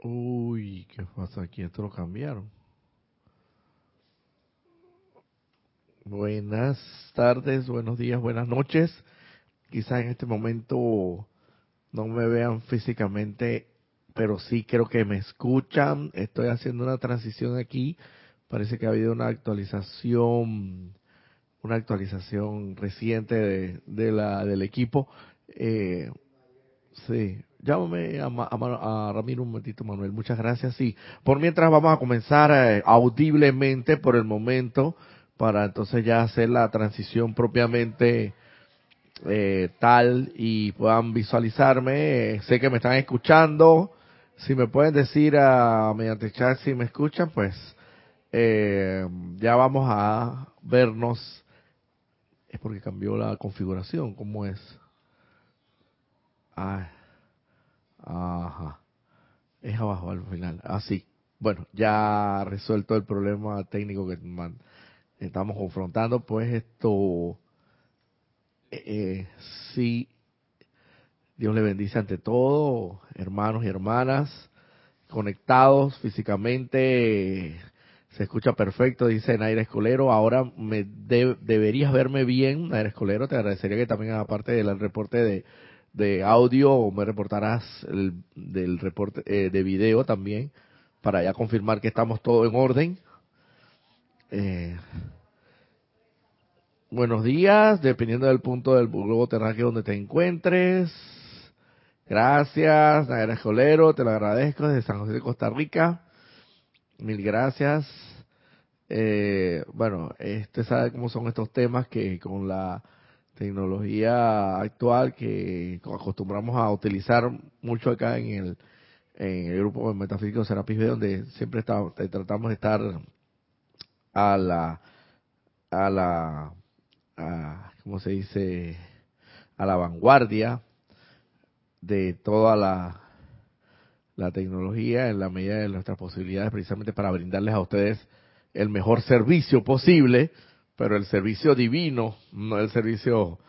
Uy, ¿qué pasa aquí? Esto lo cambiaron. Buenas tardes, buenos días, buenas noches. Quizás en este momento no me vean físicamente, pero sí creo que me escuchan. Estoy haciendo una transición aquí. Parece que ha habido una actualización, una actualización reciente de, la del equipo. Eh, sí, Llámame a, Ramiro un momentito, Manuel. Muchas gracias. Sí, por mientras vamos a comenzar eh, audiblemente por el momento, para entonces ya hacer la transición propiamente eh, tal y puedan visualizarme. Eh, sé que me están escuchando. Si me pueden decir a, mediante chat si me escuchan, pues ya vamos a vernos. Es porque cambió la configuración. ¿Cómo es? Ah. Ajá. Es abajo al final. Así. Ah, bueno, ya resuelto el problema técnico que estamos confrontando, pues esto eh, eh, sí Dios le bendice ante todo, hermanos y hermanas, conectados físicamente, se escucha perfecto, dice Naira Escolero, ahora me deberías verme bien, Naira Escolero, te agradecería que también aparte del reporte de de audio o me reportarás el, del reporte eh, de video también para ya confirmar que estamos todo en orden. Eh, buenos días, dependiendo del punto del globo terráqueo donde te encuentres. Gracias, Nayara Escolero, te lo agradezco desde San José de Costa Rica. Mil gracias. Eh, bueno, este sabe cómo son estos temas que con la tecnología actual que acostumbramos a utilizar mucho acá en el, en el grupo Metafísico Serapis B, donde siempre tratamos de estar a la, a la, a, ¿cómo se dice? A la vanguardia de toda la, la tecnología en la medida de nuestras posibilidades, precisamente para brindarles a ustedes el mejor servicio posible pero el servicio divino, no el servicio,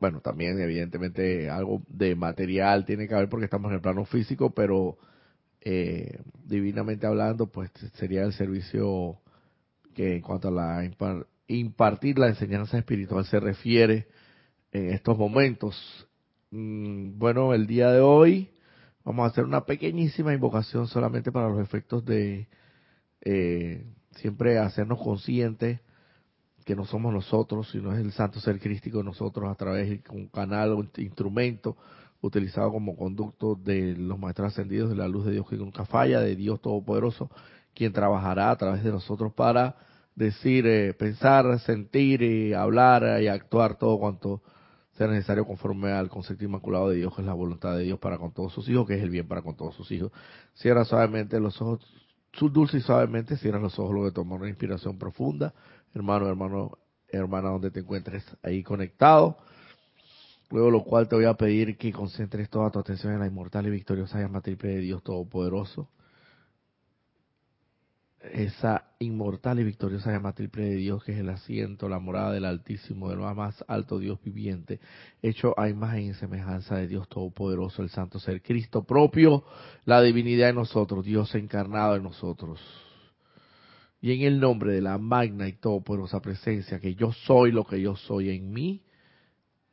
bueno, también evidentemente algo de material tiene que haber porque estamos en el plano físico, pero eh, divinamente hablando, pues sería el servicio que en cuanto a la impartir la enseñanza espiritual se refiere en estos momentos. Mm, bueno, el día de hoy vamos a hacer una pequeñísima invocación solamente para los efectos de eh, siempre hacernos conscientes que no somos nosotros, sino es el santo ser crístico nosotros a través de un canal o instrumento utilizado como conducto de los maestros ascendidos de la luz de Dios que nunca falla, de Dios Todopoderoso, quien trabajará a través de nosotros para decir, eh, pensar, sentir hablar y actuar todo cuanto sea necesario conforme al concepto inmaculado de Dios, que es la voluntad de Dios para con todos sus hijos, que es el bien para con todos sus hijos. Cierra suavemente los ojos, dulce y suavemente, cierra los ojos luego de tomar una inspiración profunda hermano, hermano, hermana, donde te encuentres ahí conectado. Luego lo cual te voy a pedir que concentres toda tu atención en la inmortal y victoriosa llama triple de Dios Todopoderoso. Esa inmortal y victoriosa llama triple de Dios que es el asiento, la morada del Altísimo, del más alto Dios viviente, hecho a imagen y semejanza de Dios Todopoderoso, el Santo Ser Cristo propio, la divinidad en nosotros, Dios encarnado en nosotros y en el nombre de la magna y todopoderosa presencia que yo soy lo que yo soy en mí,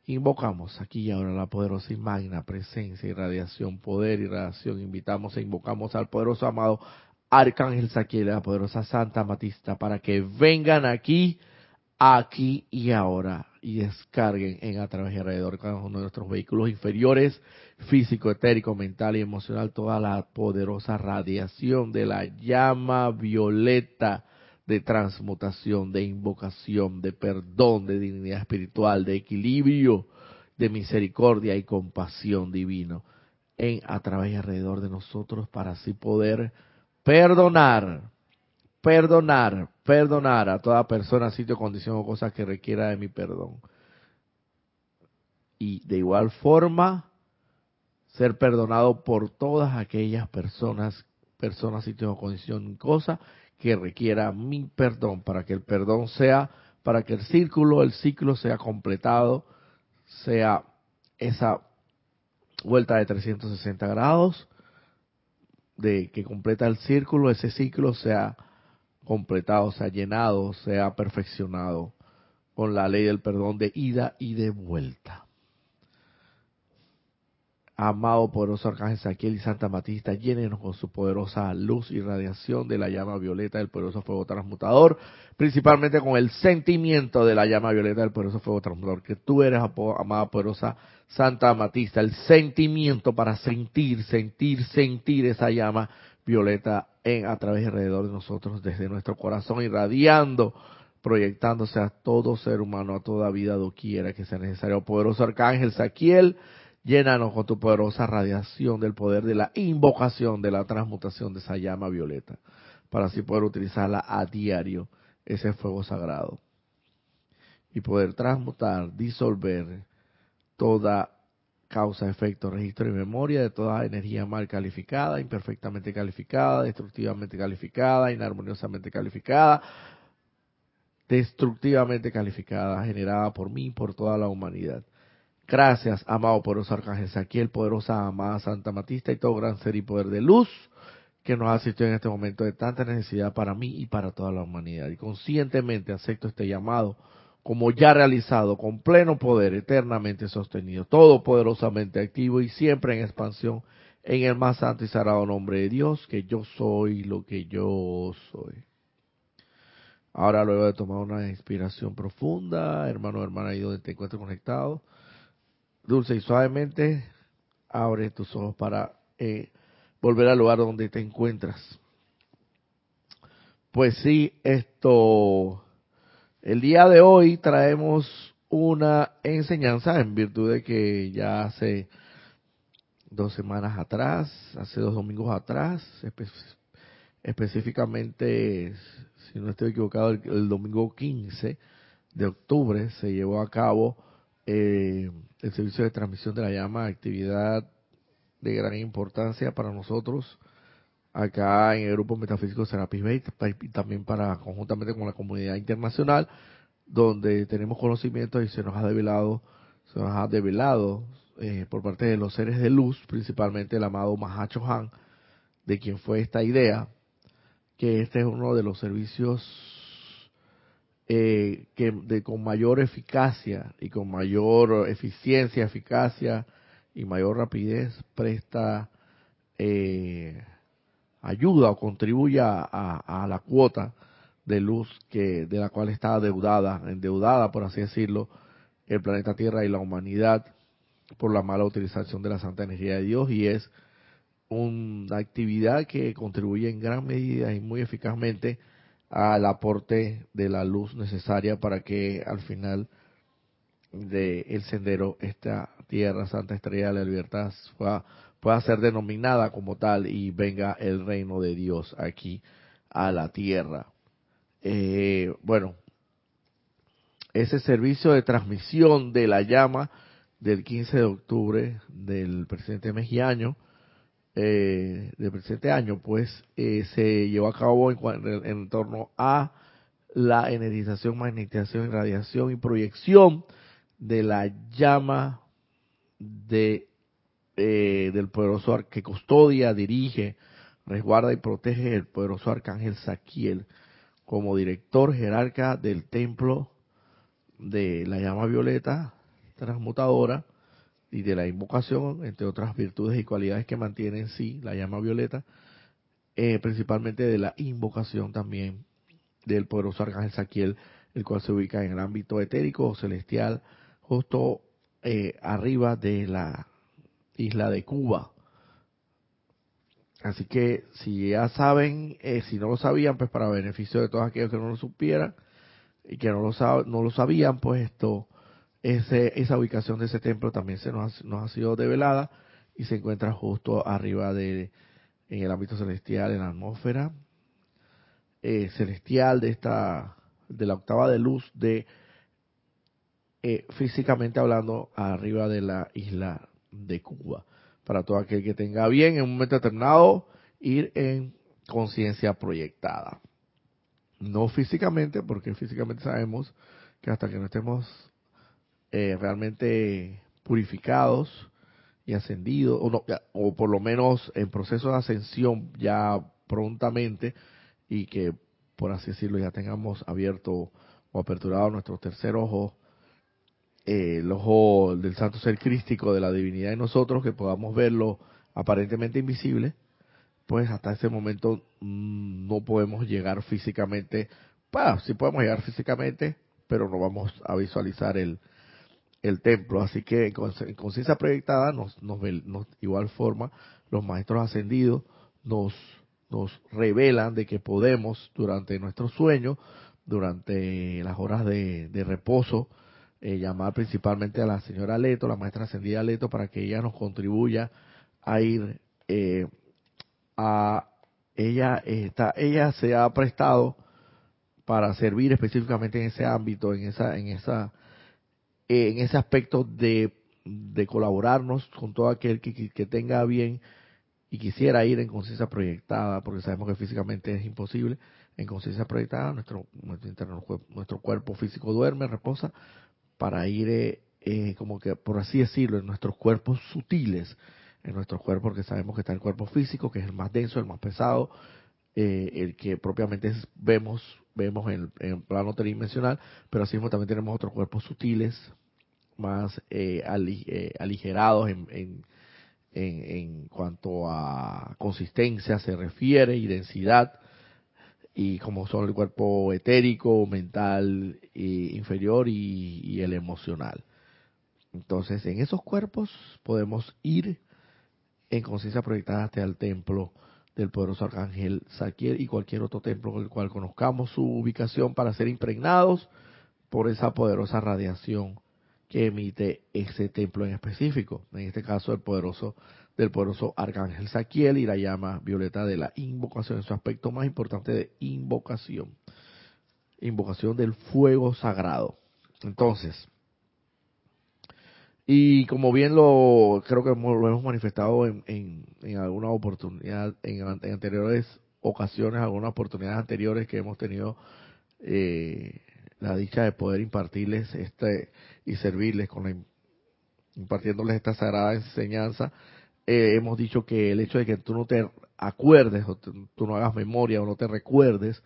invocamos aquí y ahora la poderosa y magna presencia y radiación, poder y radiación. Invitamos e invocamos al poderoso amado Arcángel Saquiel, la poderosa Santa Matista, para que vengan aquí, aquí y ahora y descarguen en a través y alrededor cada uno de nuestros vehículos inferiores, físico, etérico, mental y emocional, toda la poderosa radiación de la llama violeta de transmutación, de invocación, de perdón, de dignidad espiritual, de equilibrio, de misericordia y compasión divino en a través y alrededor de nosotros para así poder perdonar perdonar, perdonar a toda persona, sitio, condición o cosa que requiera de mi perdón. Y de igual forma, ser perdonado por todas aquellas personas, personas, sitio o condición, cosa que requiera mi perdón, para que el perdón sea, para que el círculo, el ciclo sea completado, sea esa vuelta de 360 grados de que completa el círculo, ese ciclo sea completado, sea llenado, sea perfeccionado con la ley del perdón de ida y de vuelta. Amado poderoso Arcángel Saquiel y Santa Matista, llénenos con su poderosa luz y radiación de la llama violeta del poderoso fuego transmutador, principalmente con el sentimiento de la llama violeta del poderoso fuego transmutador, que tú eres, amada poderosa Santa Matista, el sentimiento para sentir, sentir, sentir esa llama violeta en, a través y alrededor de nosotros, desde nuestro corazón, irradiando, proyectándose a todo ser humano, a toda vida, doquiera que sea necesario. Poderoso Arcángel Saquiel, Llénanos con tu poderosa radiación del poder de la invocación, de la transmutación de esa llama violeta, para así poder utilizarla a diario, ese fuego sagrado. Y poder transmutar, disolver toda causa, efecto, registro y memoria de toda energía mal calificada, imperfectamente calificada, destructivamente calificada, inarmoniosamente calificada, destructivamente calificada, generada por mí y por toda la humanidad Gracias, amado poderoso Arcángel Saquiel, poderosa amada Santa Matista y todo gran ser y poder de luz que nos asistió en este momento de tanta necesidad para mí y para toda la humanidad. Y conscientemente acepto este llamado como ya realizado, con pleno poder, eternamente sostenido, todopoderosamente activo y siempre en expansión en el más santo y sagrado nombre de Dios, que yo soy lo que yo soy. Ahora, luego de tomar una inspiración profunda, hermano, hermana, ahí donde te encuentres conectado, dulce y suavemente, abre tus ojos para eh, volver al lugar donde te encuentras. Pues sí, esto, el día de hoy traemos una enseñanza en virtud de que ya hace dos semanas atrás, hace dos domingos atrás, específicamente, si no estoy equivocado, el, domingo 15 de octubre se llevó a cabo eh, el servicio de transmisión de la llama, actividad de gran importancia para nosotros acá en el grupo metafísico Serapis Bay y también para conjuntamente con la comunidad internacional donde tenemos conocimiento y se nos ha develado se nos ha develado eh, por parte de los seres de luz principalmente el amado Mahacho Han de quien fue esta idea que este es uno de los servicios eh, que de, con mayor eficacia y con mayor eficiencia, eficacia y mayor rapidez presta eh, ayuda o contribuye a, la cuota de luz que de la cual está adeudada, endeudada por así decirlo, el planeta Tierra y la humanidad por la mala utilización de la santa energía de Dios. Y es una actividad que contribuye en gran medida y muy eficazmente al aporte de la luz necesaria para que al final del el sendero esta tierra santa estrella de la libertad pueda, ser denominada como tal y venga el reino de Dios aquí a la tierra. Eh, bueno, ese servicio de transmisión de la llama del 15 de octubre del presidente Mejiaño eh, del presente año, pues eh, se llevó a cabo en, torno a la energización, magnetización, radiación y proyección de la llama de eh, del poderoso que custodia, dirige, resguarda y protege el poderoso arcángel Saquiel como director jerarca del templo de la llama violeta transmutadora y de la invocación, entre otras virtudes y cualidades que mantiene en sí la llama violeta, eh, principalmente de la invocación también del poderoso arcángel Saquiel, el cual se ubica en el ámbito etérico o celestial, justo eh, arriba de la isla de Cuba. Así que si ya saben, eh, si no lo sabían, pues para beneficio de todos aquellos que no lo supieran y que no lo, no lo sabían, pues esto esa ubicación de ese templo también se nos ha, nos ha sido develada y se encuentra justo arriba de en el ámbito celestial, en la atmósfera eh, celestial de esta de la octava de luz de eh, físicamente hablando arriba de la isla de Cuba. Para todo aquel que tenga bien en un momento determinado ir en conciencia proyectada. No físicamente porque físicamente sabemos que hasta que no estemos eh, realmente purificados y ascendido, o, no, o por lo menos en proceso de ascensión ya prontamente, y que, por así decirlo, ya tengamos abierto o aperturado nuestro tercer ojo, eh, el ojo del santo ser crístico de la divinidad en nosotros, que podamos verlo aparentemente invisible, pues hasta ese momento mm, no podemos llegar físicamente, bueno, sí podemos llegar físicamente, pero no vamos a visualizar el, el templo. Así que en conciencia proyectada, nos, nos, nos, igual forma, los maestros ascendidos nos, nos revelan de que podemos, durante nuestro sueño, durante las horas de reposo, eh, llamar principalmente a la señora Leto, la maestra ascendida Leto, para que ella nos contribuya a ir eh, a ella está ella se ha prestado para servir específicamente en ese ámbito, en esa en esa en ese aspecto de, de colaborarnos con todo aquel que, que, tenga bien y quisiera ir en conciencia proyectada, porque sabemos que físicamente es imposible, en conciencia proyectada, nuestro, nuestro, nuestro cuerpo físico duerme, reposa, para ir, eh, eh, como que, por así decirlo, en nuestros cuerpos sutiles, en nuestro cuerpo, porque sabemos que está el cuerpo físico, que es el más denso, el más pesado, eh, el que propiamente vemos vemos en, el plano tridimensional, pero así mismo también tenemos otros cuerpos sutiles, más eh, eh, aligerados en, en, en, cuanto a consistencia se refiere y densidad, y como son el cuerpo etérico, mental inferior y, y el emocional. Entonces, en esos cuerpos podemos ir en conciencia proyectada hasta el templo del poderoso arcángel Saquiel y cualquier otro templo con el cual conozcamos su ubicación para ser impregnados por esa poderosa radiación que emite ese templo en específico. En este caso, el poderoso del poderoso arcángel Saquiel y la llama violeta de la invocación, en su aspecto más importante de invocación. Invocación del fuego sagrado. Entonces, y como bien lo creo que lo hemos manifestado en, en, alguna oportunidad, en, anteriores ocasiones, algunas oportunidades anteriores que hemos tenido eh, la dicha de poder impartirles este y servirles con la, impartiéndoles esta sagrada enseñanza, eh, hemos dicho que el hecho de que tú no te acuerdes o tú no hagas memoria o no te recuerdes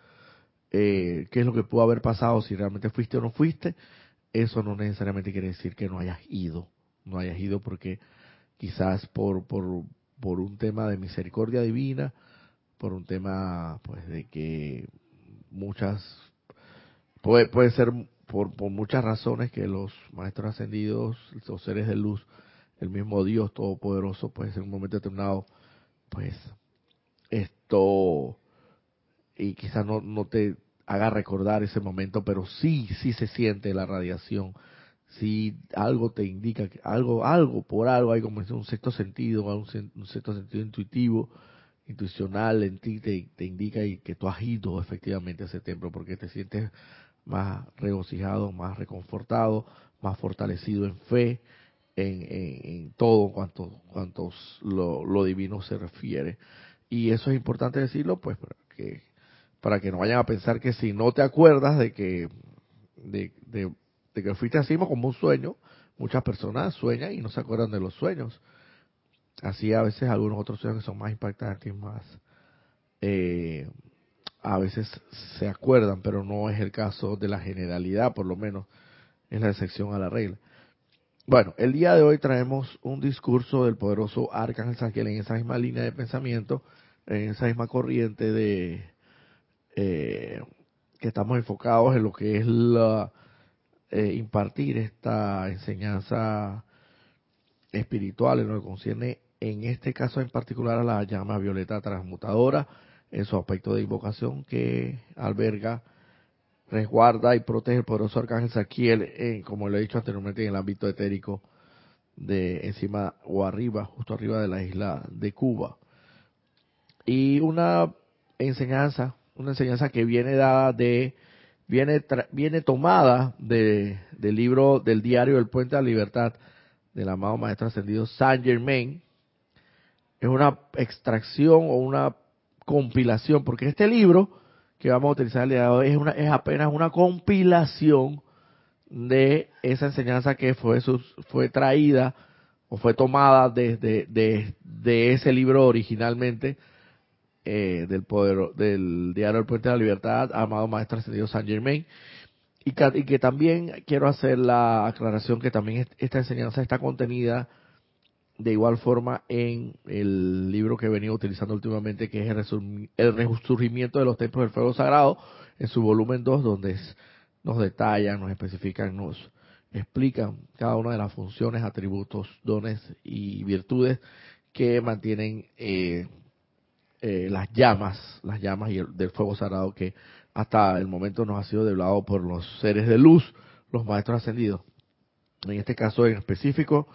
eh, qué es lo que pudo haber pasado si realmente fuiste o no fuiste, eso no necesariamente quiere decir que no hayas ido, no hayas ido porque quizás por, por, por un tema de misericordia divina, por un tema pues de que muchas, puede, puede ser por, por muchas razones que los maestros ascendidos, los seres de luz, el mismo Dios Todopoderoso, pues en un momento determinado, pues esto, y quizás no, no te haga recordar ese momento, pero sí, sí se siente la radiación. Si algo te indica, que algo, algo, por algo hay como un sexto sentido, un, sexto sentido intuitivo, intuicional en ti, te, te indica que tú has ido efectivamente a ese templo porque te sientes más regocijado, más reconfortado, más fortalecido en fe, en, en, todo cuanto, cuanto lo, lo divino se refiere. Y eso es importante decirlo, pues, que para que no vayan a pensar que si no te acuerdas de que de, de, que fuiste así como un sueño, muchas personas sueñan y no se acuerdan de los sueños. Así a veces algunos otros sueños que son más impactantes más eh, a veces se acuerdan, pero no es el caso de la generalidad, por lo menos es la excepción a la regla. Bueno, el día de hoy traemos un discurso del poderoso Arcángel Sanquiel en esa misma línea de pensamiento, en esa misma corriente de, eh, que estamos enfocados en lo que es la, eh, impartir esta enseñanza espiritual en lo que concierne en este caso en particular a la llama violeta transmutadora en su aspecto de invocación que alberga, resguarda y protege el poderoso arcángel Saquiel, como le he dicho anteriormente, en el ámbito etérico de encima o arriba, justo arriba de la isla de Cuba. Y una enseñanza una enseñanza que viene dada de, viene, viene tomada de, del libro del diario El Puente a la Libertad del amado Maestro Ascendido Saint Germain. Es una extracción o una compilación, porque este libro que vamos a utilizar el día de hoy es, una, es apenas una compilación de esa enseñanza que fue, fue traída o fue tomada desde de, ese libro originalmente eh, del poder del diario El Puente de la Libertad, amado Maestro Ascendido San Germain. Y que, también quiero hacer la aclaración que también esta enseñanza está contenida de igual forma en el libro que he venido utilizando últimamente, que es el, resurgimiento de los templos del fuego sagrado, en su volumen 2, donde nos detallan, nos especifican, nos explican cada una de las funciones, atributos, dones y virtudes que mantienen eh, eh, las llamas, las llamas y el, del fuego sagrado que hasta el momento nos ha sido develado por los seres de luz, los maestros ascendidos. En este caso en específico,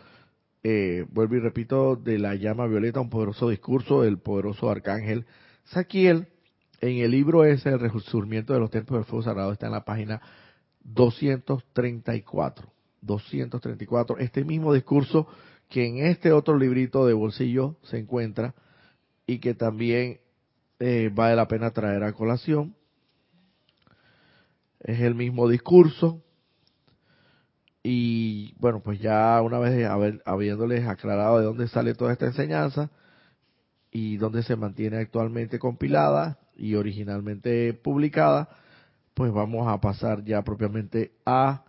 eh, vuelvo y repito, de la llama violeta, un poderoso discurso del poderoso arcángel Saquiel. En el libro ese, El resurgimiento de los templos del fuego sagrado, está en la página 234. 234. Este mismo discurso que en este otro librito de bolsillo se encuentra y que también eh, vale la pena traer a colación. Es el mismo discurso. Y bueno, pues ya una vez habiéndoles aclarado de dónde sale toda esta enseñanza y dónde se mantiene actualmente compilada y originalmente publicada, pues vamos a pasar ya propiamente a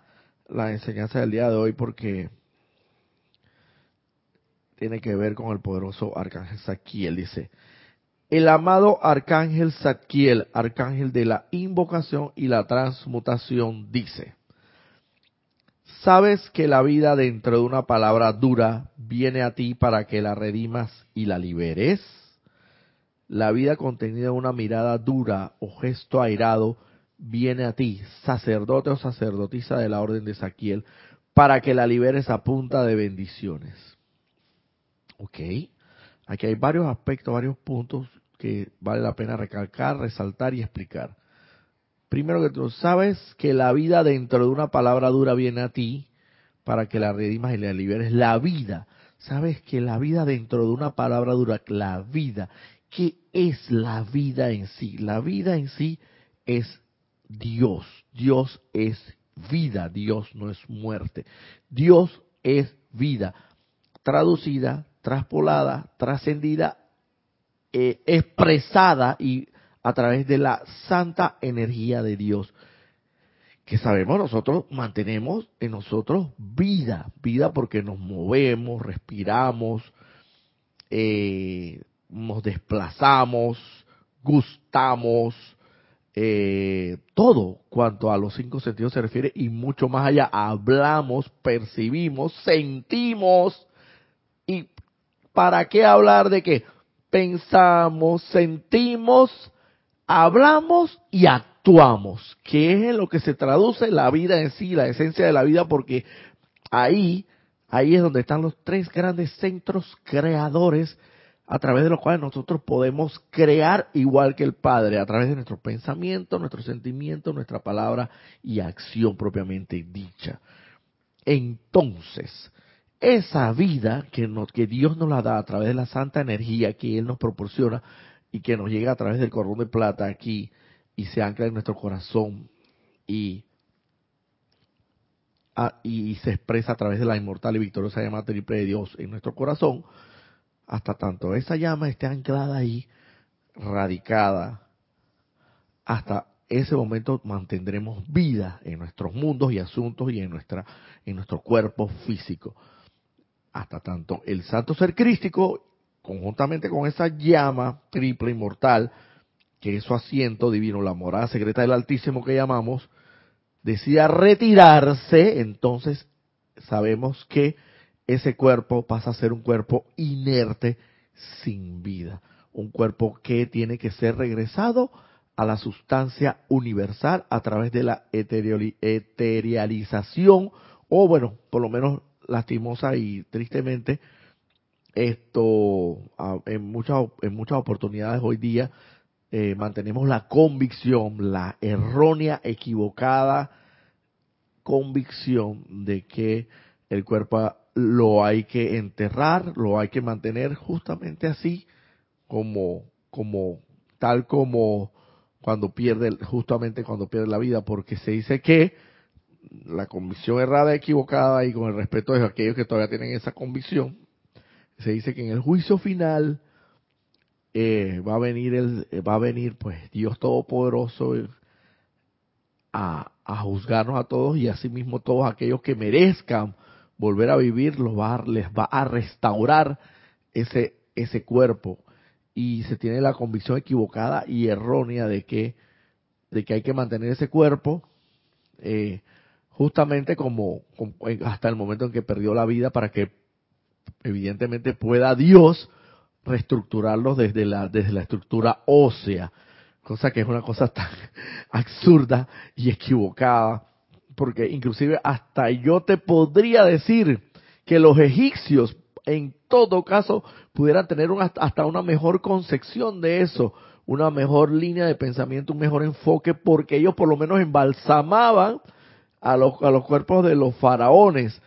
la enseñanza del día de hoy porque tiene que ver con el poderoso arcángel Saquiel. Dice, el amado arcángel Saquiel, arcángel de la invocación y la transmutación, dice, sabes que la vida dentro de una palabra dura viene a ti para que la redimas y la liberes. La vida contenida en una mirada dura o gesto airado viene a ti, sacerdote o sacerdotisa de la orden de Saquiel, para que la liberes a punta de bendiciones. Ok, aquí hay varios aspectos, varios puntos que vale la pena recalcar, resaltar y explicar. Primero que tú sabes que la vida dentro de una palabra dura viene a ti para que la redimas y la liberes. La vida, sabes que la vida dentro de una palabra dura, la vida, ¿qué es la vida en sí? La vida en sí es Dios. Dios es vida, Dios no es muerte. Dios es vida, traducida, traspolada, trascendida, eh, expresada y a través de la santa energía de Dios. Que sabemos nosotros mantenemos en nosotros vida, vida porque nos movemos, respiramos, eh, nos desplazamos, gustamos, eh, todo cuanto a los cinco sentidos se refiere y mucho más allá. Hablamos, percibimos, sentimos. ¿Y para qué hablar de que pensamos, sentimos, hablamos y actuamos? Que es en lo que se traduce la vida en sí, la esencia de la vida, porque ahí, ahí es donde están los tres grandes centros creadores a través de los cuales nosotros podemos crear igual que el Padre, a través de nuestros pensamientos, nuestros sentimientos, nuestra palabra y acción propiamente dicha. Entonces, esa vida que, nos, que Dios nos la da a través de la santa energía que Él nos proporciona y que nos llega a través del cordón de plata aquí y se ancla en nuestro corazón y, se expresa a través de la inmortal y victoriosa llama triple de Dios en nuestro corazón, hasta tanto esa llama esté anclada ahí, radicada, hasta ese momento mantendremos vida en nuestros mundos y asuntos y en nuestra en nuestro cuerpo físico. Hasta tanto el santo ser crístico, conjuntamente con esa llama triple inmortal, que es su asiento divino, la morada secreta del Altísimo que llamamos, decida retirarse, entonces sabemos que ese cuerpo pasa a ser un cuerpo inerte sin vida, un cuerpo que tiene que ser regresado a la sustancia universal a través de la eterialización o bueno, por lo menos lastimosa y tristemente esto en muchas en muchas oportunidades hoy día eh, mantenemos la convicción, la errónea, equivocada convicción de que el cuerpo lo hay que enterrar, lo hay que mantener justamente así, como, como, tal como cuando pierde, justamente cuando pierde la vida, porque se dice que la convicción errada, equivocada y con el respeto de aquellos que todavía tienen esa convicción, se dice que en el juicio final eh, va a venir el, va a venir pues Dios todopoderoso a, a juzgarnos a todos y asimismo todos aquellos que merezcan volver a vivir los va, les va a restaurar ese ese cuerpo. Y se tiene la convicción equivocada y errónea de que de que hay que mantener ese cuerpo eh, justamente como, hasta el momento en que perdió la vida para que evidentemente pueda Dios reestructurarlos desde la desde la estructura ósea cosa que es una cosa tan absurda y equivocada porque inclusive hasta yo te podría decir que los egipcios en todo caso pudieran tener hasta una mejor concepción de eso, una mejor línea de pensamiento, un mejor enfoque, porque ellos por lo menos embalsamaban a los, a los cuerpos de los faraones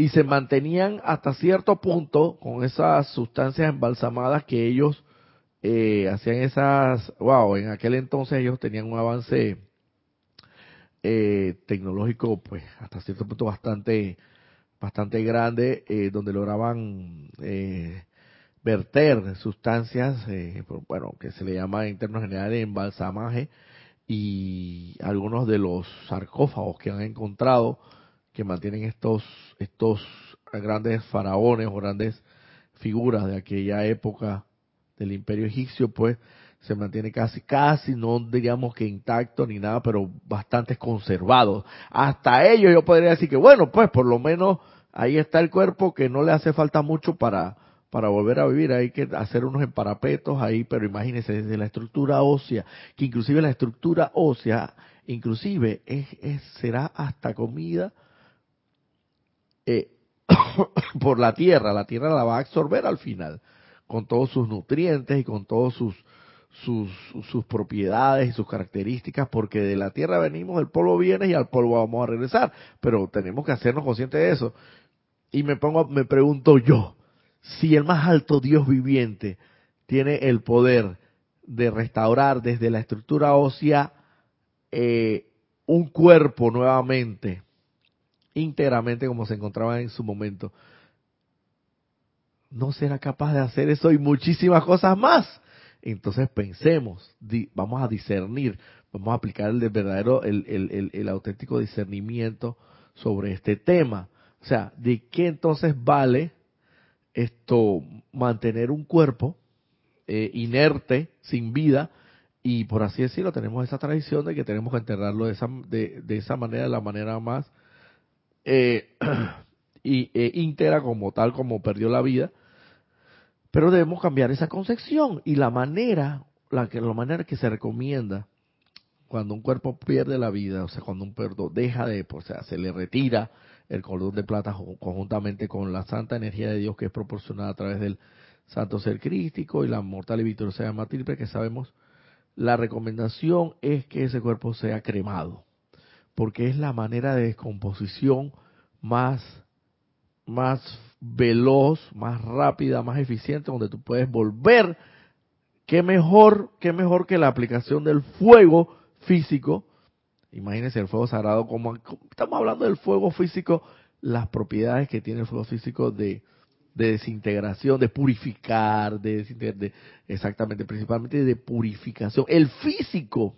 y se mantenían hasta cierto punto con esas sustancias embalsamadas que ellos eh, hacían esas, wow, en aquel entonces ellos tenían un avance eh, tecnológico pues hasta cierto punto bastante bastante grande eh, donde lograban eh, verter sustancias, bueno, que se le llama en términos generales embalsamaje, y algunos de los sarcófagos que han encontrado que mantienen estos, estos grandes faraones o grandes figuras de aquella época del imperio egipcio, pues se mantiene casi, casi, no diríamos que intacto ni nada, pero bastante conservados. Hasta ellos yo podría decir que, bueno, pues por lo menos ahí está el cuerpo que no le hace falta mucho para, para volver a vivir. Hay que hacer unos emparapetos ahí, pero imagínense, desde la estructura ósea, que inclusive la estructura ósea, inclusive es, es será hasta comida eh, por la tierra. La tierra la va a absorber al final, con todos sus nutrientes y con todos sus sus, sus propiedades y sus características, porque de la tierra venimos, del polvo viene y al polvo vamos a regresar, pero tenemos que hacernos conscientes de eso. Y me pongo, me pregunto yo, si el más alto Dios viviente tiene el poder de restaurar desde la estructura ósea eh, un cuerpo nuevamente, íntegramente como se encontraba en su momento, no será capaz de hacer eso y muchísimas cosas más. Entonces pensemos, vamos a discernir, vamos a aplicar el verdadero, el, el, el, auténtico discernimiento sobre este tema. O sea, ¿de qué entonces vale esto mantener un cuerpo eh, inerte, sin vida? Y por así decirlo, tenemos esa tradición de que tenemos que enterrarlo de esa, de, de esa manera, de la manera más eh, y, eh, íntegra como tal, como perdió la vida. Pero debemos cambiar esa concepción y la manera, la, que, la manera que se recomienda cuando un cuerpo pierde la vida, o sea, cuando un cuerpo deja de, o sea, se le retira el cordón de plata conjuntamente con la santa energía de Dios que es proporcionada a través del santo ser crístico y la mortal y victoriosa triple que sabemos, la recomendación es que ese cuerpo sea cremado, porque es la manera de descomposición más, más veloz, más rápida, más eficiente, donde tú puedes volver. Qué mejor, qué mejor que la aplicación del fuego físico. Imagínense el fuego sagrado, como estamos hablando del fuego físico, las propiedades que tiene el fuego físico de, de desintegración, de purificar, de, de, exactamente, principalmente de purificación. El físico,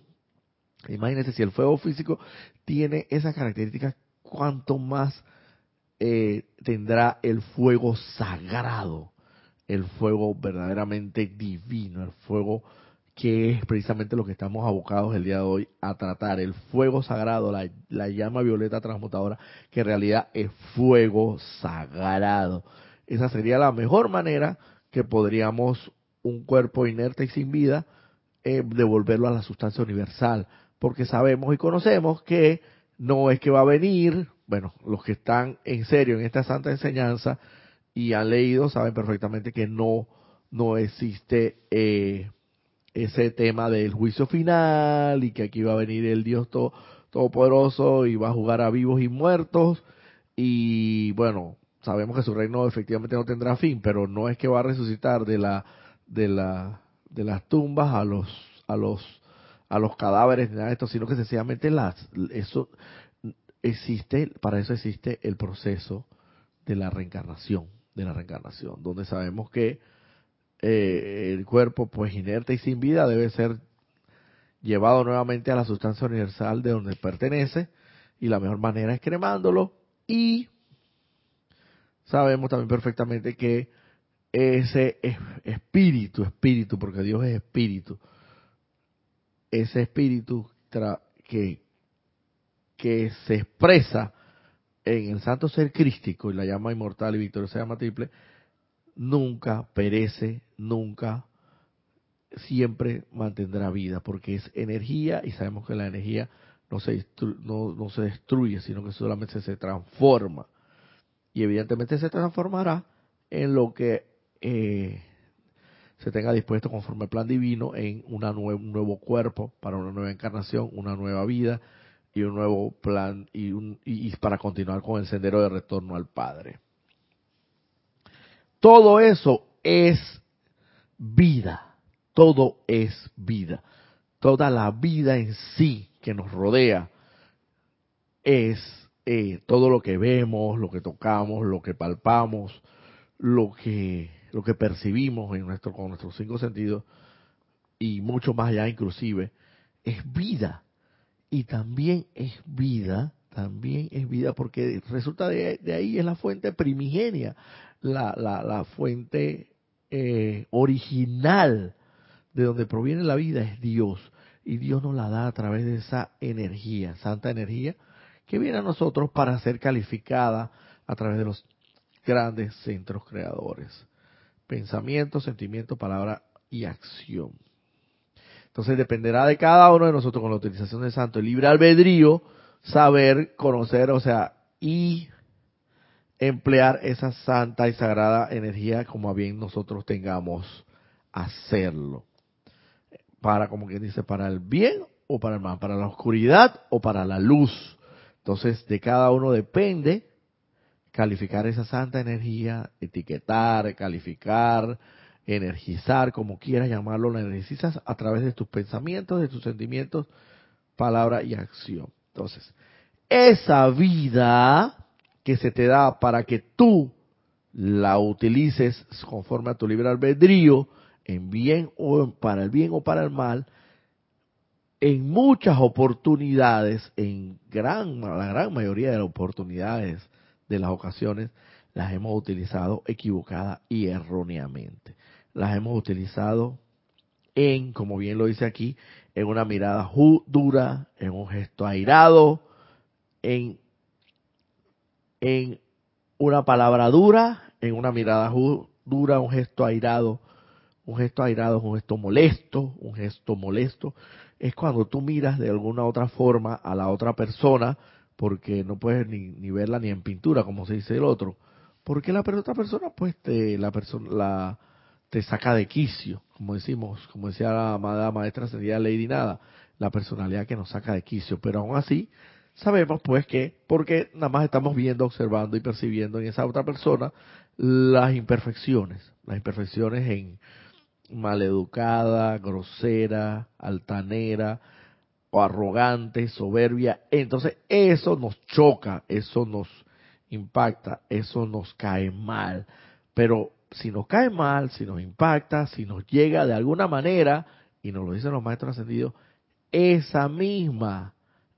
imagínense si el fuego físico tiene esas características, cuanto más eh, tendrá el fuego sagrado, el fuego verdaderamente divino, el fuego que es precisamente lo que estamos abocados el día de hoy a tratar, el fuego sagrado, la, la llama violeta transmutadora, que en realidad es fuego sagrado. Esa sería la mejor manera que podríamos un cuerpo inerte y sin vida eh, devolverlo a la sustancia universal, porque sabemos y conocemos que no es que va a venir bueno, los que están en serio en esta santa enseñanza y han leído saben perfectamente que no, no existe eh, ese tema del juicio final y que aquí va a venir el Dios todo, todopoderoso y va a jugar a vivos y muertos y bueno, sabemos que su reino efectivamente no tendrá fin, pero no es que va a resucitar de la de la de las tumbas a los a los a los cadáveres nada de esto, sino que sencillamente las eso existe, para eso existe el proceso de la reencarnación, de la reencarnación, donde sabemos que eh, el cuerpo, pues inerte y sin vida, debe ser llevado nuevamente a la sustancia universal de donde pertenece, y la mejor manera es cremándolo, y sabemos también perfectamente que ese espíritu, espíritu, porque Dios es espíritu, ese espíritu que, que se expresa en el santo ser crístico y la llama inmortal y victoriosa llama triple, nunca perece, nunca, siempre mantendrá vida, porque es energía y sabemos que la energía no se, no, no se destruye, sino que solamente se transforma. Y evidentemente se transformará en lo que eh, se tenga dispuesto conforme al plan divino en una un nuevo cuerpo para una nueva encarnación, una nueva vida y un nuevo plan y, un, y para continuar con el sendero de retorno al Padre. Todo eso es vida, todo es vida. Toda la vida en sí que nos rodea es eh, todo lo que vemos, lo que tocamos, lo que palpamos, lo que lo que percibimos en nuestro, con nuestros cinco sentidos y mucho más allá inclusive, es vida. Y también es vida, también es vida porque resulta de, ahí es la fuente primigenia, la, la, la fuente eh, original de donde proviene la vida es Dios. Y Dios nos la da a través de esa energía, santa energía, que viene a nosotros para ser calificada a través de los grandes centros creadores pensamiento, sentimiento, palabra y acción. Entonces dependerá de cada uno de nosotros con la utilización del santo el libre albedrío, saber, conocer, o sea, y emplear esa santa y sagrada energía como a bien nosotros tengamos hacerlo. Para, como quien dice, para el bien o para el mal, para la oscuridad o para la luz. Entonces, de cada uno depende calificar esa santa energía, etiquetar, calificar, energizar, como quieras llamarlo, la energizas a través de tus pensamientos, de tus sentimientos, palabra y acción. Entonces, esa vida que se te da para que tú la utilices conforme a tu libre albedrío, en bien o para el bien o para el mal, en muchas oportunidades, en gran, la gran mayoría de las oportunidades, de las ocasiones las hemos utilizado equivocada y erróneamente. Las hemos utilizado en, como bien lo dice aquí, en una mirada dura, en un gesto airado, en, en una palabra dura, en una mirada dura, un gesto airado. Un gesto airado es un gesto molesto, un gesto molesto. Es cuando tú miras de alguna otra forma a la otra persona porque no puedes ni, verla ni en pintura, como se dice el otro. Porque la otra persona, pues, te, la persona, la, te saca de quicio, como decimos, como decía la maestra sería Lady Nada, la personalidad que nos saca de quicio. Pero aún así, sabemos, pues, que, porque nada más estamos viendo, observando y percibiendo en esa otra persona las imperfecciones, las imperfecciones en maleducada, grosera, altanera, o arrogante, soberbia. Entonces eso nos choca, eso nos impacta, eso nos cae mal. Pero si nos cae mal, si nos impacta, si nos llega de alguna manera, y nos lo dicen los maestros ascendidos, esa misma,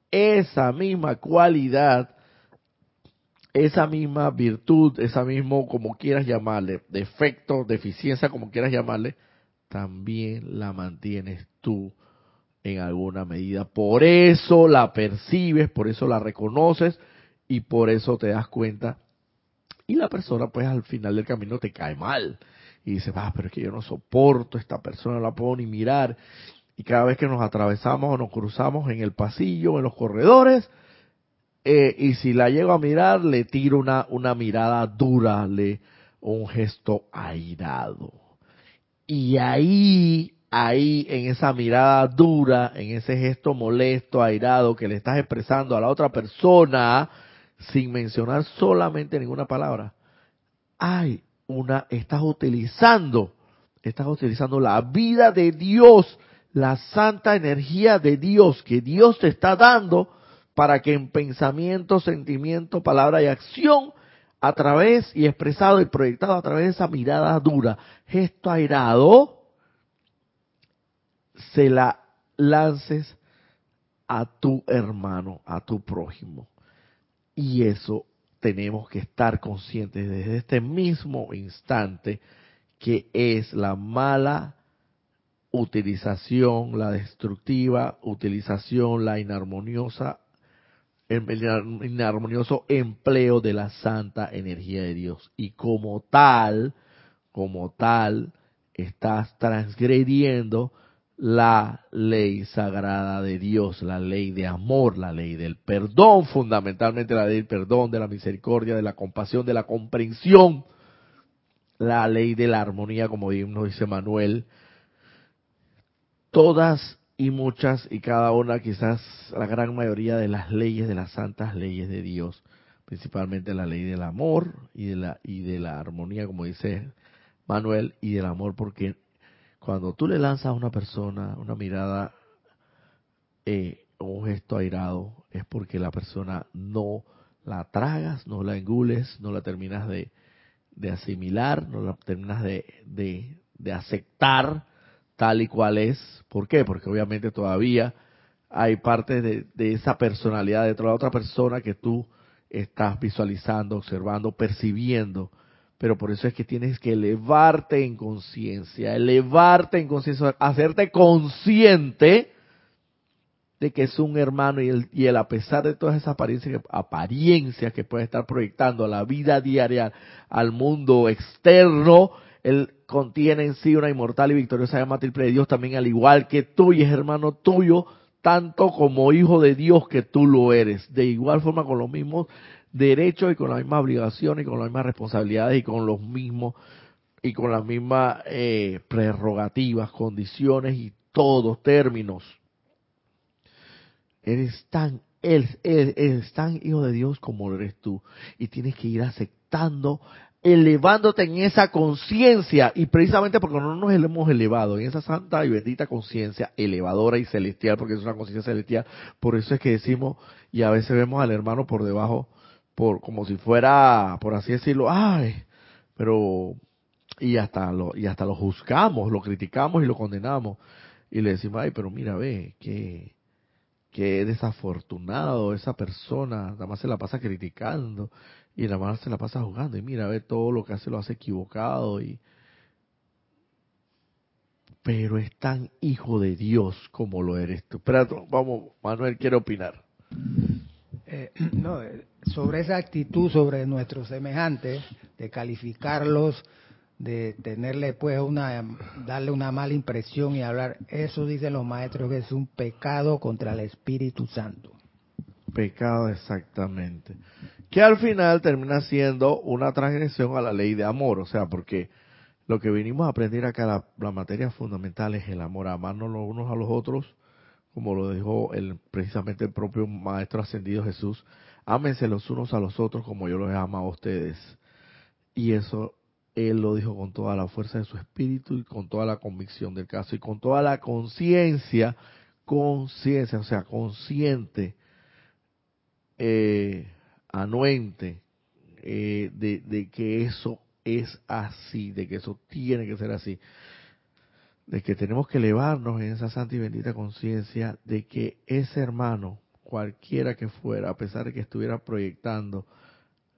esa misma cualidad, esa misma virtud, esa mismo, como quieras llamarle, defecto, deficiencia, como quieras llamarle, también la mantienes tú en alguna medida. Por eso la percibes, por eso la reconoces y por eso te das cuenta. Y la persona pues al final del camino te cae mal. Y dices, ah, pero es que yo no soporto esta persona, no la puedo ni mirar. Y cada vez que nos atravesamos o nos cruzamos en el pasillo, en los corredores, eh, y si la llego a mirar, le tiro una, una mirada dura, le, un gesto airado. Y ahí ahí en esa mirada dura, en ese gesto molesto, airado que le estás expresando a la otra persona, sin mencionar solamente ninguna palabra, hay una, estás utilizando, estás utilizando la vida de Dios, la santa energía de Dios que Dios te está dando para que en pensamiento, sentimiento, palabra y acción, a través y expresado y proyectado a través de esa mirada dura, gesto airado, se la lances a tu hermano, a tu prójimo. Y eso tenemos que estar conscientes desde este mismo instante que es la mala utilización, la destructiva utilización, la inarmoniosa, el inarmonioso empleo de la santa energía de Dios. Y como tal, como tal, estás transgrediendo la ley sagrada de Dios, la ley de amor, la ley del perdón, fundamentalmente la ley del perdón, de la misericordia, de la compasión, de la comprensión, la ley de la armonía, como nos dice Manuel. Todas y muchas y cada una, quizás la gran mayoría de las leyes, de las santas leyes de Dios, principalmente la ley del amor y de la, y de la armonía, como dice Manuel, y del amor, porque cuando tú le lanzas a una persona una mirada eh, o un gesto airado, es porque la persona no la tragas, no la engules, no la terminas de, asimilar, no la terminas de, de, aceptar tal y cual es. ¿Por qué? Porque obviamente todavía hay parte de, de esa personalidad de la otra persona que tú estás visualizando, observando, percibiendo pero por eso es que tienes que elevarte en conciencia, elevarte en conciencia, hacerte consciente de que es un hermano y él, a pesar de todas esas apariencias, apariencias que puede estar proyectando a la vida diaria, al mundo externo, él contiene en sí una inmortal y victoriosa llama triple de Dios también al igual que tú y es hermano tuyo, tanto como hijo de Dios que tú lo eres. De igual forma con los mismos derechos y con las mismas obligaciones y con las mismas responsabilidades y con los mismos y con las mismas eh, prerrogativas, condiciones y todos términos. Eres tan, él, eres tan hijo de Dios como lo eres tú. Y tienes que ir aceptando elevándote en esa conciencia. Y precisamente porque no nos hemos elevado en esa santa y bendita conciencia elevadora y celestial porque es una conciencia celestial. Por eso es que decimos y a veces vemos al hermano por debajo por como si fuera, por así decirlo, ay, pero y hasta lo y hasta lo juzgamos, lo criticamos y lo condenamos y le decimos, ay, pero mira, ve que que desafortunado esa persona, nada más se la pasa criticando y nada más se la pasa jugando y mira, ve todo lo que hace lo hace equivocado y pero es tan hijo de Dios como lo eres tú. Pero vamos, Manuel quiere opinar. Eh, no, eh, sobre esa actitud sobre nuestros semejantes, de calificarlos, de tenerle pues una, darle una mala impresión y hablar, eso dicen los maestros que es un pecado contra el Espíritu Santo. Pecado exactamente. Que al final termina siendo una transgresión a la ley de amor, o sea, porque lo que vinimos a aprender acá, la, la materia fundamental es el amor, amarnos los unos a los otros, como lo dijo el, precisamente el propio Maestro Ascendido Jesús, ámense los unos a los otros como yo los he amado a ustedes. Y eso él lo dijo con toda la fuerza de su espíritu y con toda la convicción del caso y con toda la conciencia, conciencia, o sea, consciente, eh, anuente eh, de, de que eso es así, de que eso tiene que ser así de que tenemos que elevarnos en esa santa y bendita conciencia de que ese hermano, cualquiera que fuera, a pesar de que estuviera proyectando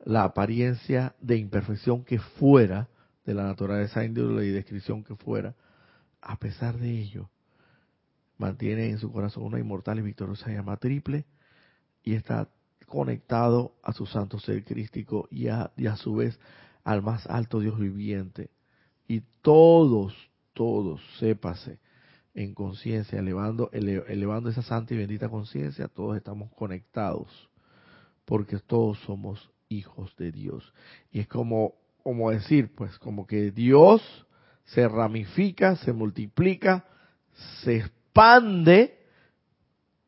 la apariencia de imperfección que fuera, de la naturaleza índole y descripción que fuera, a pesar de ello, mantiene en su corazón una inmortal y victoriosa llama triple y está conectado a su santo ser crístico y a, y a su vez al más alto Dios viviente. Y todos, todos, sépase, en conciencia, elevando, esa santa y bendita conciencia, todos estamos conectados, porque todos somos hijos de Dios. Y es como, como decir, pues, como que Dios se ramifica, se multiplica, se expande,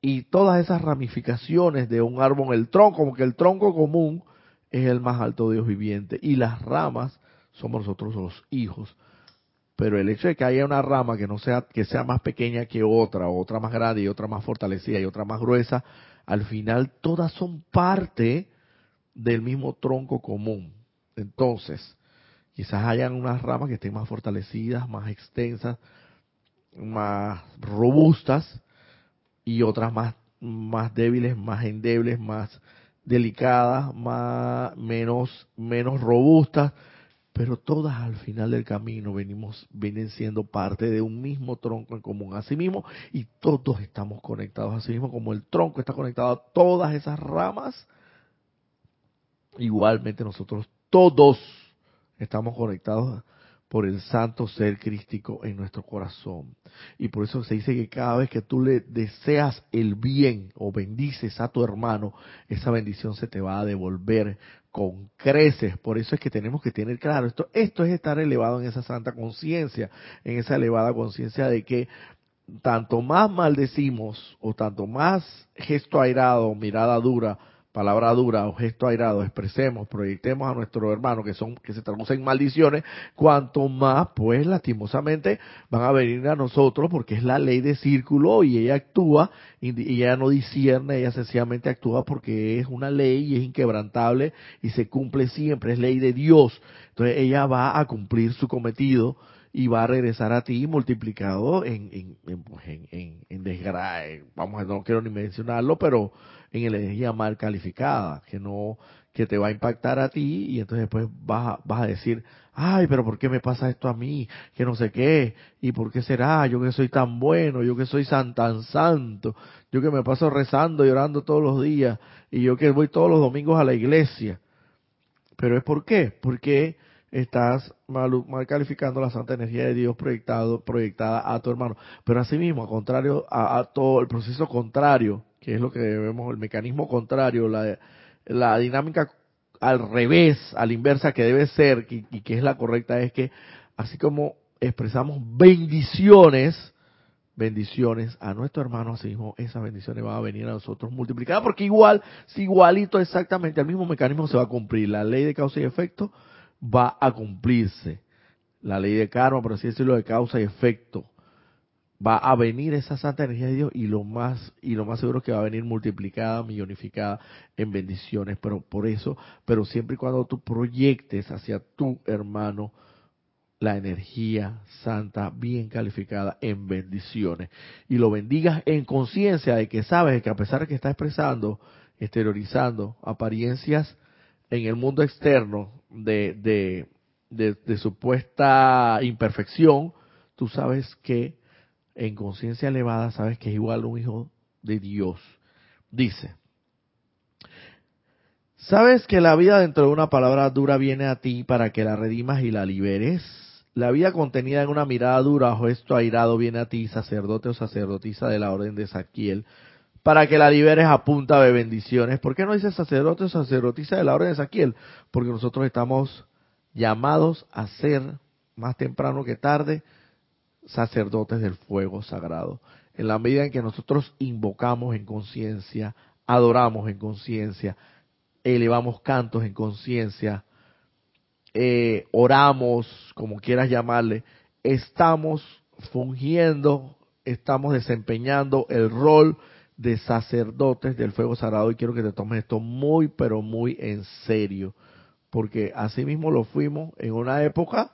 y todas esas ramificaciones de un árbol, el tronco, como que el tronco común es el más alto Dios viviente, y las ramas somos nosotros los hijos pero el hecho de que haya una rama que no sea que sea más pequeña que otra, otra más grande y otra más fortalecida y otra más gruesa, al final todas son parte del mismo tronco común. Entonces, quizás hayan unas ramas que estén más fortalecidas, más extensas, más robustas y otras más más débiles, más endebles, más delicadas, más menos menos robustas, pero todas al final del camino venimos vienen siendo parte de un mismo tronco en común, así mismo y todos estamos conectados, así mismo como el tronco está conectado a todas esas ramas, igualmente nosotros todos estamos conectados por el santo ser crístico en nuestro corazón. Y por eso se dice que cada vez que tú le deseas el bien o bendices a tu hermano, esa bendición se te va a devolver con creces. Por eso es que tenemos que tener claro, esto, esto es estar elevado en esa santa conciencia, en esa elevada conciencia de que tanto más maldecimos o tanto más gesto airado, mirada dura, palabra dura o gesto airado expresemos, proyectemos a nuestro hermano que son que se traducen en maldiciones, cuanto más pues lastimosamente van a venir a nosotros porque es la ley de círculo y ella actúa y ella no discierne, ella sencillamente actúa porque es una ley y es inquebrantable y se cumple siempre, es ley de Dios. Entonces ella va a cumplir su cometido y va a regresar a ti multiplicado en, en, en, pues, en, en desgracia. Vamos, no quiero ni mencionarlo, pero en energía mal calificada, que no, que te va a impactar a ti y entonces después vas a, vas a decir, ay, pero ¿por qué me pasa esto a mí? Que no sé qué, y por qué será, yo que soy tan bueno, yo que soy tan, tan santo, yo que me paso rezando y orando todos los días, y yo que voy todos los domingos a la iglesia. Pero es por qué, porque estás mal, mal, calificando la santa energía de Dios proyectado, proyectada a tu hermano. Pero asimismo, al contrario, a, todo el proceso contrario, que es lo que vemos, el mecanismo contrario, la, dinámica al revés, a la inversa que debe ser y, y que es la correcta, es que así como expresamos bendiciones, bendiciones a nuestro hermano, así mismo esas bendiciones van a venir a nosotros multiplicadas, porque igual, si igualito exactamente, el mismo mecanismo se va a cumplir. La ley de causa y efecto va a cumplirse. La ley de karma, por así decirlo, de causa y efecto. Va a venir esa santa energía de Dios y lo más y lo más seguro es que va a venir multiplicada, millonificada en bendiciones, pero por eso, pero siempre y cuando tú proyectes hacia tu hermano la energía santa bien calificada en bendiciones y lo bendigas en conciencia de que sabes que a pesar de que está expresando, exteriorizando apariencias en el mundo externo de, de, supuesta imperfección, tú sabes que en conciencia elevada sabes que es igual un hijo de Dios. Dice, ¿sabes que la vida dentro de una palabra dura viene a ti para que la redimas y la liberes? La vida contenida en una mirada dura o gesto airado viene a ti, sacerdote o sacerdotisa de la orden de Saquiel, para que la liberes a punta de bendiciones. ¿Por qué no dice sacerdote o sacerdotisa de la orden de Saquiel? Porque nosotros estamos llamados a ser, más temprano que tarde, sacerdotes del fuego sagrado. En la medida en que nosotros invocamos en conciencia, adoramos en conciencia, elevamos cantos en conciencia, eh, oramos, como quieras llamarle, estamos fungiendo, estamos desempeñando el rol de sacerdotes del fuego sagrado y quiero que te tomes esto muy, pero muy en serio, porque así mismo lo fuimos en una época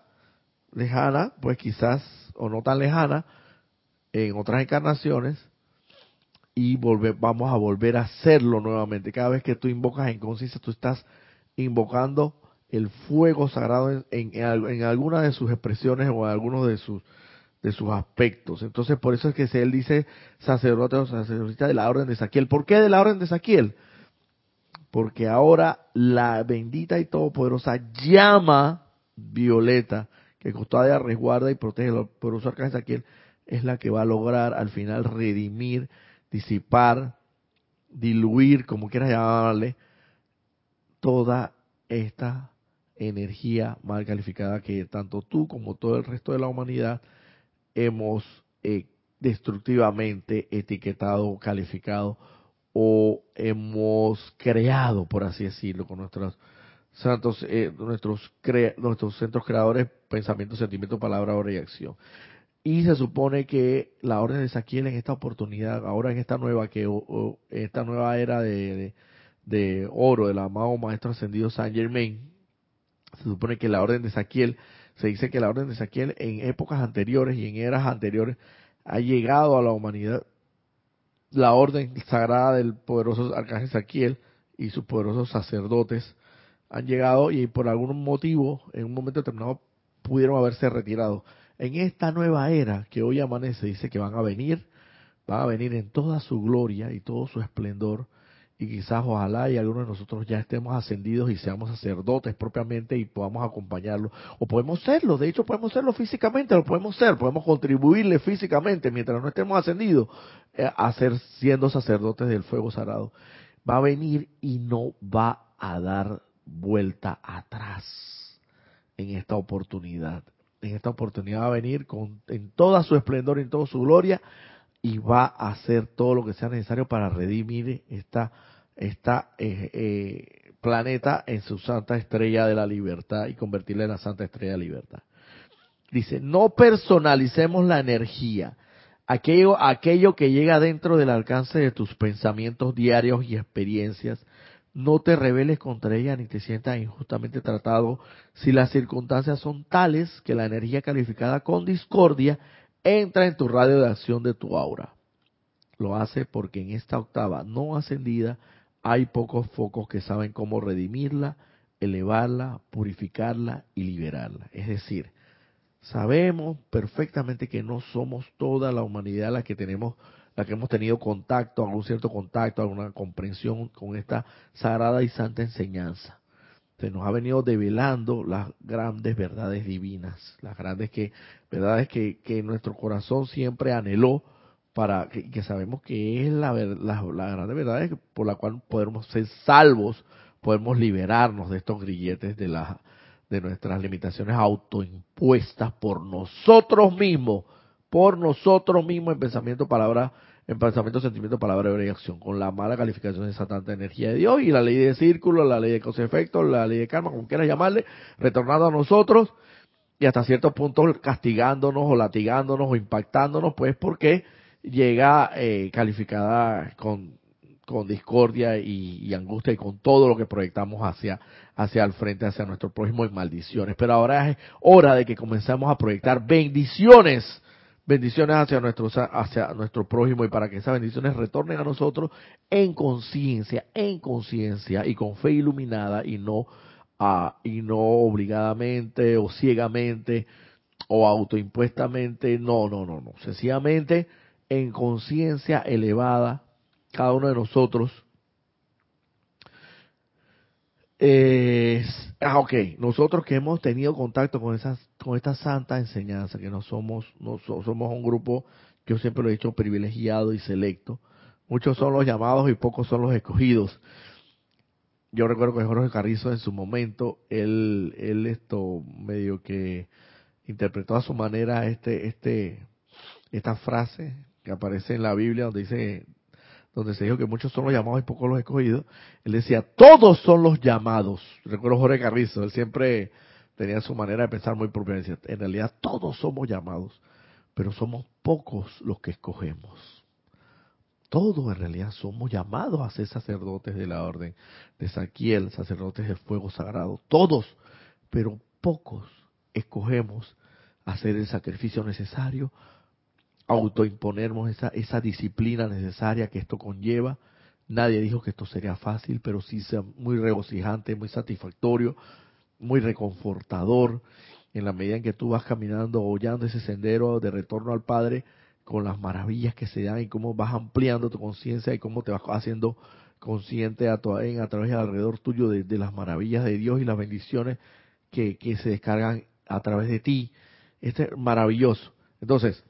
lejana, pues quizás, o no tan lejana, en otras encarnaciones, y volver, vamos a volver a hacerlo nuevamente. Cada vez que tú invocas en conciencia, tú estás invocando el fuego sagrado en, en, en, alguna de sus expresiones o en algunos de sus de sus aspectos. Entonces, por eso es que él dice sacerdote o sacerdotisa de la orden de Saquiel. ¿Por qué de la orden de Saquiel? Porque ahora la bendita y todopoderosa llama violeta que custodia, resguarda y protege el poderoso arcángel Saquiel es la que va a lograr al final redimir, disipar, diluir, como quieras llamarle, toda esta energía mal calificada que tanto tú como todo el resto de la humanidad hemos eh, destructivamente etiquetado, calificado o hemos creado, por así decirlo, con nuestros santos, eh, nuestros, nuestros centros creadores, pensamiento, sentimiento, palabra, obra y acción. Y se supone que la orden de Saquiel en esta oportunidad, ahora en esta nueva que esta nueva era de, de, oro del amado maestro ascendido Saint Germain, se supone que la orden de Saquiel, se dice que la orden de Saquiel en épocas anteriores y en eras anteriores ha llegado a la humanidad la orden sagrada del poderoso arcángel Saquiel y sus poderosos sacerdotes han llegado y por algún motivo en un momento determinado pudieron haberse retirado. En esta nueva era que hoy amanece dice que van a venir, van a venir en toda su gloria y todo su esplendor y quizás ojalá y algunos de nosotros ya estemos ascendidos y seamos sacerdotes propiamente y podamos acompañarlo o podemos serlo, de hecho podemos serlo físicamente, lo podemos ser, podemos contribuirle físicamente mientras no estemos ascendidos eh, a ser siendo sacerdotes del fuego sagrado. Va a venir y no va a dar vuelta atrás en esta oportunidad. En esta oportunidad va a venir con, en toda su esplendor, en toda su gloria, y va a hacer todo lo que sea necesario para redimir esta, esta eh, eh, planeta en su santa estrella de la libertad y convertirla en la santa estrella de libertad. Dice, no personalicemos la energía, aquello, aquello que llega dentro del alcance de tus pensamientos diarios y experiencias, no te rebeles contra ella ni te sientas injustamente tratado si las circunstancias son tales que la energía calificada con discordia entra en tu radio de acción de tu aura. Lo hace porque en esta octava no ascendida hay pocos focos que saben cómo redimirla, elevarla, purificarla y liberarla. Es decir, sabemos perfectamente que no somos toda la humanidad la que tenemos la que hemos tenido contacto, algún cierto contacto, alguna comprensión con esta sagrada y santa enseñanza. Se nos ha venido develando las grandes verdades divinas, las grandes que, verdades que, que nuestro corazón siempre anheló para que, que sabemos que es la, la, la grande verdad por la cual podemos ser salvos, podemos liberarnos de estos grilletes de la, de nuestras limitaciones autoimpuestas por nosotros mismos por nosotros mismos en pensamiento, palabra, en pensamiento, sentimiento, palabra, y acción, con la mala calificación de esa tanta energía de Dios y la ley de círculo, la ley de causa y efecto, la ley de karma, como quieras llamarle, retornando a nosotros y hasta cierto punto castigándonos o latigándonos o impactándonos, pues porque llega eh, calificada con, con discordia y, angustia y con todo lo que proyectamos hacia, hacia el frente, hacia nuestro prójimo en maldiciones. Pero ahora es hora de que comencemos a proyectar bendiciones bendiciones hacia nuestro, hacia nuestro prójimo y para que esas bendiciones retornen a nosotros en conciencia, en conciencia y con fe iluminada y no, uh, y no obligadamente o ciegamente o autoimpuestamente, no, no, no, no, sencillamente en conciencia elevada, cada uno de nosotros eh, ah, ok, nosotros que hemos tenido contacto con esas, con esta santa enseñanza, que no somos, no somos un grupo, yo siempre lo he dicho, privilegiado y selecto. Muchos son los llamados y pocos son los escogidos. Yo recuerdo que Jorge Carrizo en su momento, él, él esto medio que interpretó a su manera este, este, esta frase que aparece en la Biblia donde dice donde se dijo que muchos son los llamados y pocos los escogidos, él decía, todos son los llamados. Recuerdo Jorge Carrizo, él siempre tenía su manera de pensar muy propia. Decía, en realidad todos somos llamados, pero somos pocos los que escogemos. Todos en realidad somos llamados a ser sacerdotes de la orden de Saquiel, sacerdotes del fuego sagrado. Todos, pero pocos escogemos hacer el sacrificio necesario autoimponernos esa, esa disciplina necesaria que esto conlleva. Nadie dijo que esto sería fácil, pero sí sea muy regocijante, muy satisfactorio, muy reconfortador, en la medida en que tú vas caminando, hollando ese sendero de retorno al Padre, con las maravillas que se dan y cómo vas ampliando tu conciencia y cómo te vas haciendo consciente a, en, a través de alrededor tuyo de, de, las maravillas de Dios y las bendiciones que, que se descargan a través de ti. Este es maravilloso. Entonces,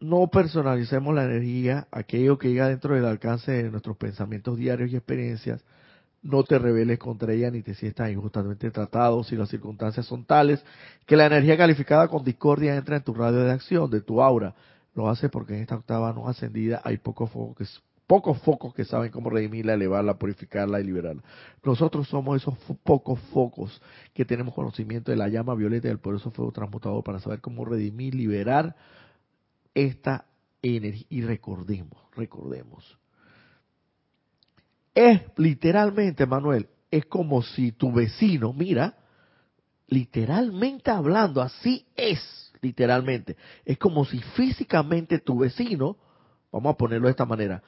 no personalicemos la energía, aquello que llega dentro del alcance de nuestros pensamientos diarios y experiencias, no te rebeles contra ella ni te sientas injustamente tratado si las circunstancias son tales que la energía calificada con discordia entra en tu radio de acción, de tu aura. Lo hace porque en esta octava no ascendida hay pocos focos que pocos focos que saben cómo redimirla, elevarla, purificarla y liberarla. Nosotros somos esos pocos focos que tenemos conocimiento de la llama violeta y del poderoso fuego transmutador para saber cómo redimir, liberar esta energía. Y recordemos, recordemos. Es literalmente, Manuel, es como si tu vecino, mira, literalmente hablando, así es, literalmente. Es como si físicamente tu vecino, vamos a ponerlo de esta manera,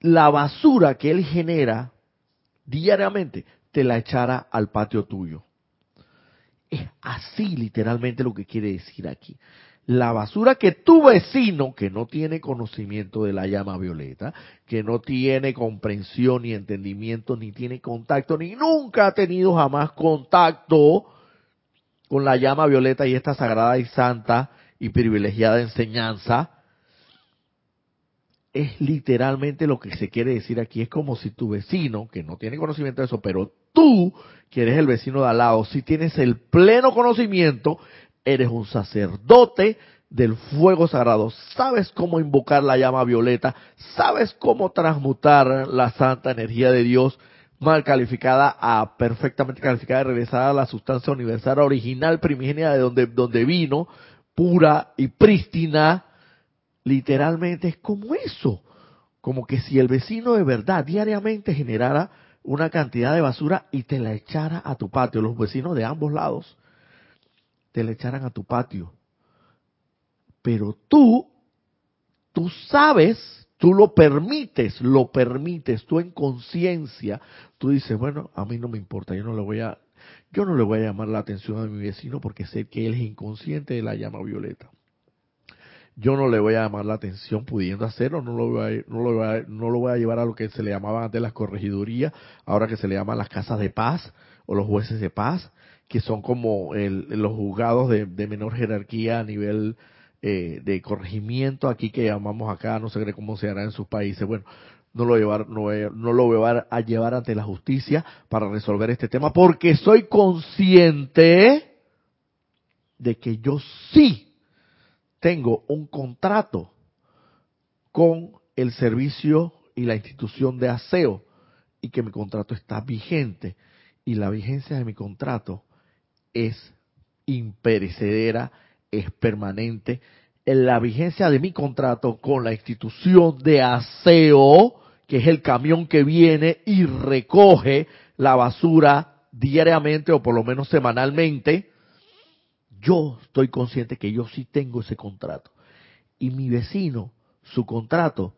la basura que él genera diariamente te la echara al patio tuyo. Es así literalmente lo que quiere decir aquí. La basura que tu vecino, que no tiene conocimiento de la llama violeta, que no tiene comprensión ni entendimiento, ni tiene contacto, ni nunca ha tenido jamás contacto con la llama violeta y esta sagrada y santa y privilegiada enseñanza, es literalmente lo que se quiere decir aquí. Es como si tu vecino, que no tiene conocimiento de eso, pero tú, que eres el vecino de al lado, si tienes el pleno conocimiento, eres un sacerdote del fuego sagrado, sabes cómo invocar la llama violeta, sabes cómo transmutar la santa energía de Dios mal calificada a perfectamente calificada y regresada a la sustancia universal original primigenia de donde, donde vino, pura y prístina, literalmente es como eso, como que si el vecino de verdad diariamente generara una cantidad de basura y te la echara a tu patio, los vecinos de ambos lados te la echaran a tu patio. Pero tú, tú sabes, tú lo permites, lo permites, tú en conciencia, tú dices, bueno, a mí no me importa, yo no le voy a, yo no le voy a llamar la atención a mi vecino porque sé que él es inconsciente de la llama violeta yo no le voy a llamar la atención pudiendo hacerlo, no lo voy a, no lo voy a, no lo voy a llevar a lo que se le llamaban antes las corregidurías, ahora que se le llaman las casas de paz o los jueces de paz, que son como los juzgados de, menor jerarquía a nivel eh, de corregimiento, aquí que llamamos acá, no sé cómo se hará en sus países. Bueno, no lo, llevar, no, no lo voy a llevar ante la justicia para resolver este tema, porque soy consciente de que yo sí tengo un contrato con el servicio y la institución de aseo y que mi contrato está vigente y la vigencia de mi contrato es imperecedera, es permanente. En la vigencia de mi contrato con la institución de aseo, que es el camión que viene y recoge la basura diariamente o por lo menos semanalmente, yo estoy consciente que yo sí tengo ese contrato. Y mi vecino, su contrato,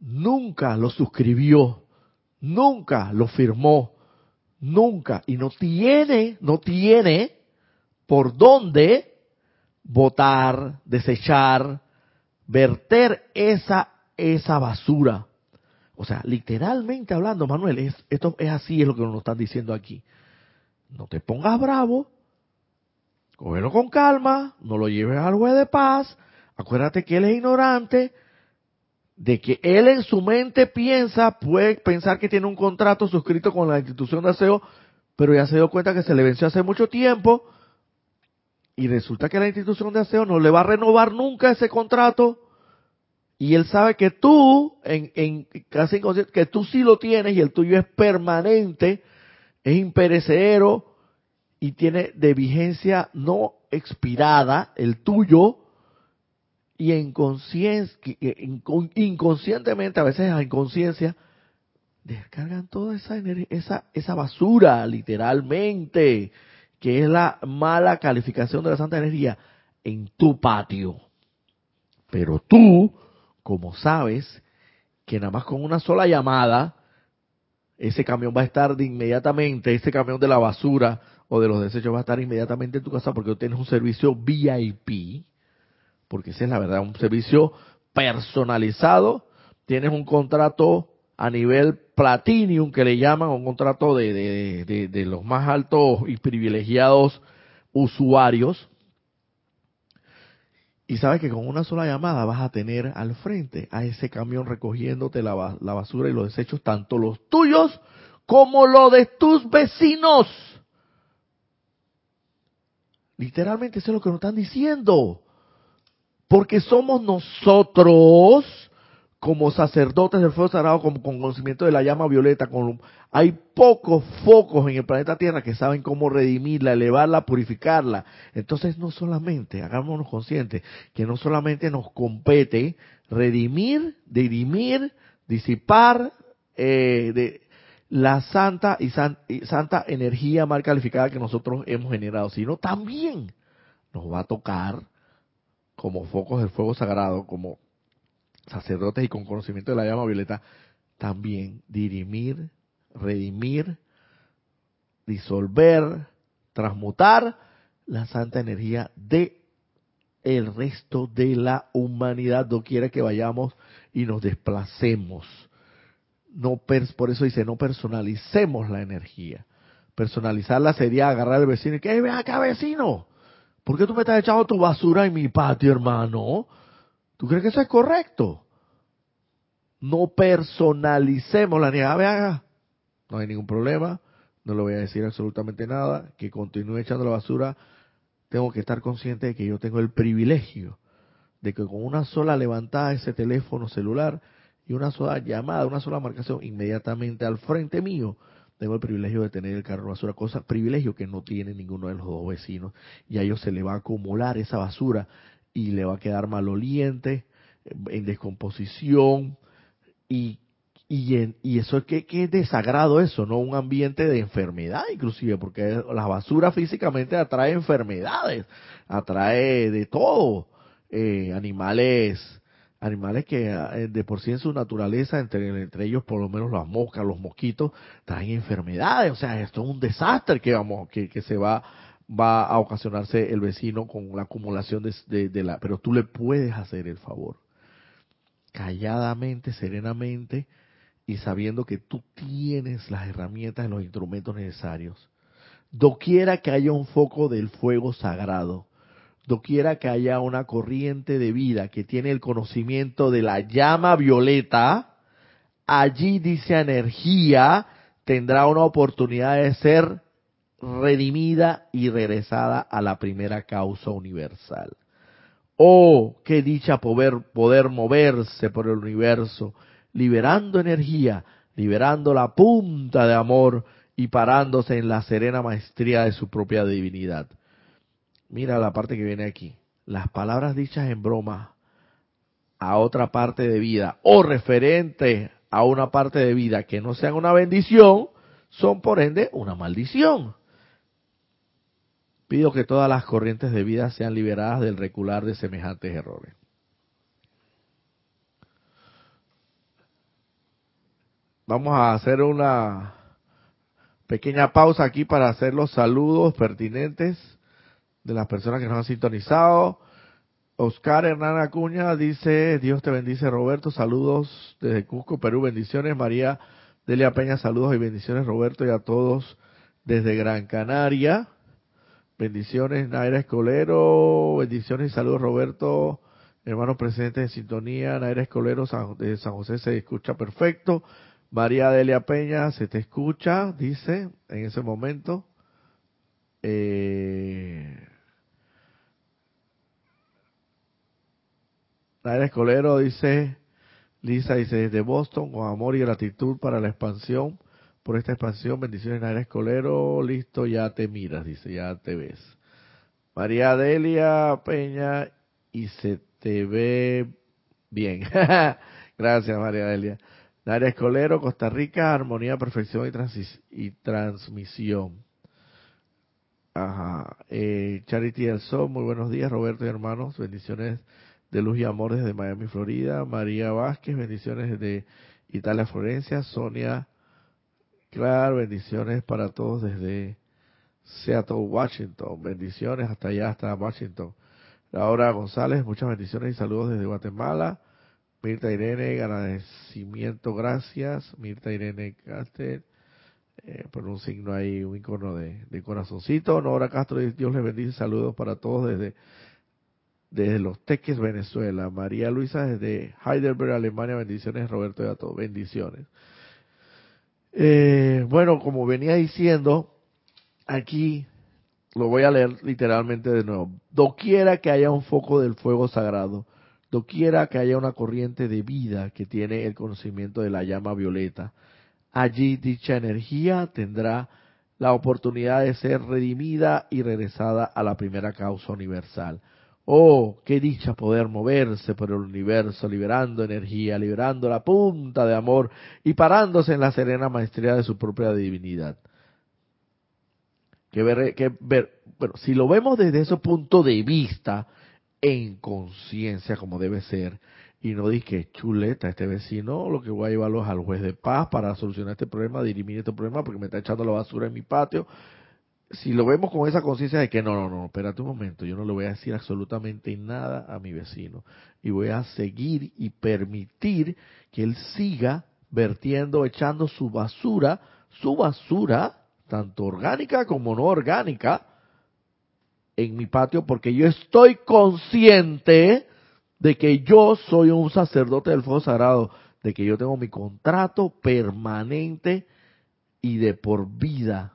nunca lo suscribió, nunca lo firmó, nunca. Y no tiene, no tiene por dónde votar, desechar, verter esa, esa basura. O sea, literalmente hablando, Manuel, es, esto es así, es lo que nos están diciendo aquí. No te pongas bravo, Cógelo con calma, no lo lleves al juez de paz. Acuérdate que él es ignorante, de que él en su mente piensa, puede pensar que tiene un contrato suscrito con la institución de aseo, pero ya se dio cuenta que se le venció hace mucho tiempo y resulta que la institución de aseo no le va a renovar nunca ese contrato y él sabe que tú, en, en casi que tú sí lo tienes y el tuyo es permanente, es imperecedero, y tiene de vigencia no expirada el tuyo y en inconscientemente, a veces a inconsciencia, descargan toda esa, esa, esa basura, literalmente, que es la mala calificación de la santa energía, en tu patio. Pero tú, como sabes, que nada más con una sola llamada, ese camión va a estar de inmediatamente, ese camión de la basura, o de los desechos va a estar inmediatamente en tu casa porque tienes un servicio VIP, porque esa es la verdad, un servicio personalizado, tienes un contrato a nivel platinum que le llaman, un contrato de, de, de, los más altos y privilegiados usuarios, y sabes que con una sola llamada vas a tener al frente a ese camión recogiéndote la, la basura y los desechos, tanto los tuyos como los de tus vecinos. Literalmente eso es lo que nos están diciendo. Porque somos nosotros, como sacerdotes del fuego sagrado, con, con conocimiento de la llama violeta, hay pocos focos en el planeta Tierra que saben cómo redimirla, elevarla, purificarla. Entonces no solamente, hagámonos conscientes, que no solamente nos compete redimir, dirimir, disipar eh, de la santa y, santa energía mal calificada que nosotros hemos generado, sino también nos va a tocar como focos del fuego sagrado, como sacerdotes y con conocimiento de la llama violeta, también dirimir, redimir, disolver, transmutar la santa energía de el resto de la humanidad, no quiere que vayamos y nos desplacemos. No por eso dice, no personalicemos la energía. Personalizarla sería agarrar al vecino y que, ven acá vecino, ¿por qué tú me estás echando tu basura en mi patio, hermano? ¿Tú crees que eso es correcto? No personalicemos la. Vean, no hay ningún problema, no le voy a decir absolutamente nada, que continúe echando la basura. Tengo que estar consciente de que yo tengo el privilegio de que con una sola levantada de ese teléfono celular y una sola llamada, una sola marcación inmediatamente al frente mío, tengo el privilegio de tener el carro de basura, cosa, privilegio que no tiene ninguno de los dos vecinos, y a ellos se le va a acumular esa basura y le va a quedar maloliente, en descomposición, y, y, y eso es que, que, es desagrado eso, ¿no? Un ambiente de enfermedad inclusive, porque la basura físicamente atrae enfermedades, atrae de todo, eh, animales, animales que eh, de por sí en su naturaleza, entre, entre ellos por lo menos las moscas, los mosquitos, traen enfermedades, o sea, esto es un desastre que vamos, que, que se va va a ocasionarse el vecino con la acumulación de, de, la... Pero tú le puedes hacer el favor calladamente, serenamente y sabiendo que tú tienes las herramientas y los instrumentos necesarios. Doquiera que haya un foco del fuego sagrado, doquiera que haya una corriente de vida que tiene el conocimiento de la llama violeta, allí dice energía tendrá una oportunidad de ser redimida y regresada a la primera causa universal. Oh, qué dicha poder, poder moverse por el universo, liberando energía, liberando la punta de amor y parándose en la serena maestría de su propia divinidad. Mira la parte que viene aquí. Las palabras dichas en broma a otra parte de vida o referente a una parte de vida que no sean una bendición, son por ende una maldición. Pido que todas las corrientes de vida sean liberadas del recular de semejantes errores. Vamos a hacer una pequeña pausa aquí para hacer los saludos pertinentes de las personas que nos han sintonizado. Oscar Hernán Acuña dice, Dios te bendice Roberto, saludos desde Cusco, Perú, bendiciones. María Delia Peña, saludos y bendiciones Roberto y a todos desde Gran Canaria. Bendiciones, Naira Escolero. Bendiciones y saludos, Roberto. Hermano presente en sintonía. Naira Escolero de San José se escucha perfecto. María Delia Peña se te escucha, dice en ese momento. Eh, Naira Escolero dice, Lisa dice desde Boston, con amor y gratitud para la expansión por esta expansión. Bendiciones, Naira Escolero. Listo, ya te miras, dice, ya te ves. María Delia Peña, y se te ve bien. Gracias, María Delia. Naira Escolero, Costa Rica, armonía, perfección y, transmisión. Ajá. Eh, Charity del Sol, muy buenos días, Roberto y hermanos. Bendiciones de luz y amor desde Miami, Florida. María Vázquez, bendiciones desde Italia, Florencia. Sonia Claro, bendiciones para todos desde Seattle, Washington. Bendiciones hasta allá, hasta Washington. Laura González, muchas bendiciones y saludos desde Guatemala. Mirta Irene, agradecimiento, gracias. Mirta Irene Castel, eh, por un signo ahí, un icono de, de corazoncito. Nora Castro, Dios les bendice, saludos para todos desde, desde Los Teques, Venezuela. María Luisa desde Heidelberg, Alemania, bendiciones. Roberto y a todos, bendiciones. Eh, bueno, como venía diciendo, aquí lo voy a leer literalmente de nuevo. Doquiera que haya un foco del fuego sagrado, doquiera que haya una corriente de vida que tiene el conocimiento de la llama violeta, allí dicha energía tendrá la oportunidad de ser redimida y regresada a la primera causa universal. Oh, qué dicha poder moverse por el universo, liberando energía, liberando la punta de amor y parándose en la serena maestría de su propia divinidad. Que ver, que ver, bueno, si lo vemos desde ese punto de vista, en conciencia como debe ser, y no que chuleta este vecino, lo que voy a llevarlo al juez de paz para solucionar este problema, dirimir este problema porque me está echando la basura en mi patio. Si lo vemos con esa conciencia de que no, no, no, espérate un momento, yo no le voy a decir absolutamente nada a mi vecino y voy a seguir y permitir que él siga vertiendo, echando su basura, su basura, tanto orgánica como no orgánica, en mi patio porque yo estoy consciente de que yo soy un sacerdote del fuego sagrado, de que yo tengo mi contrato permanente y de por vida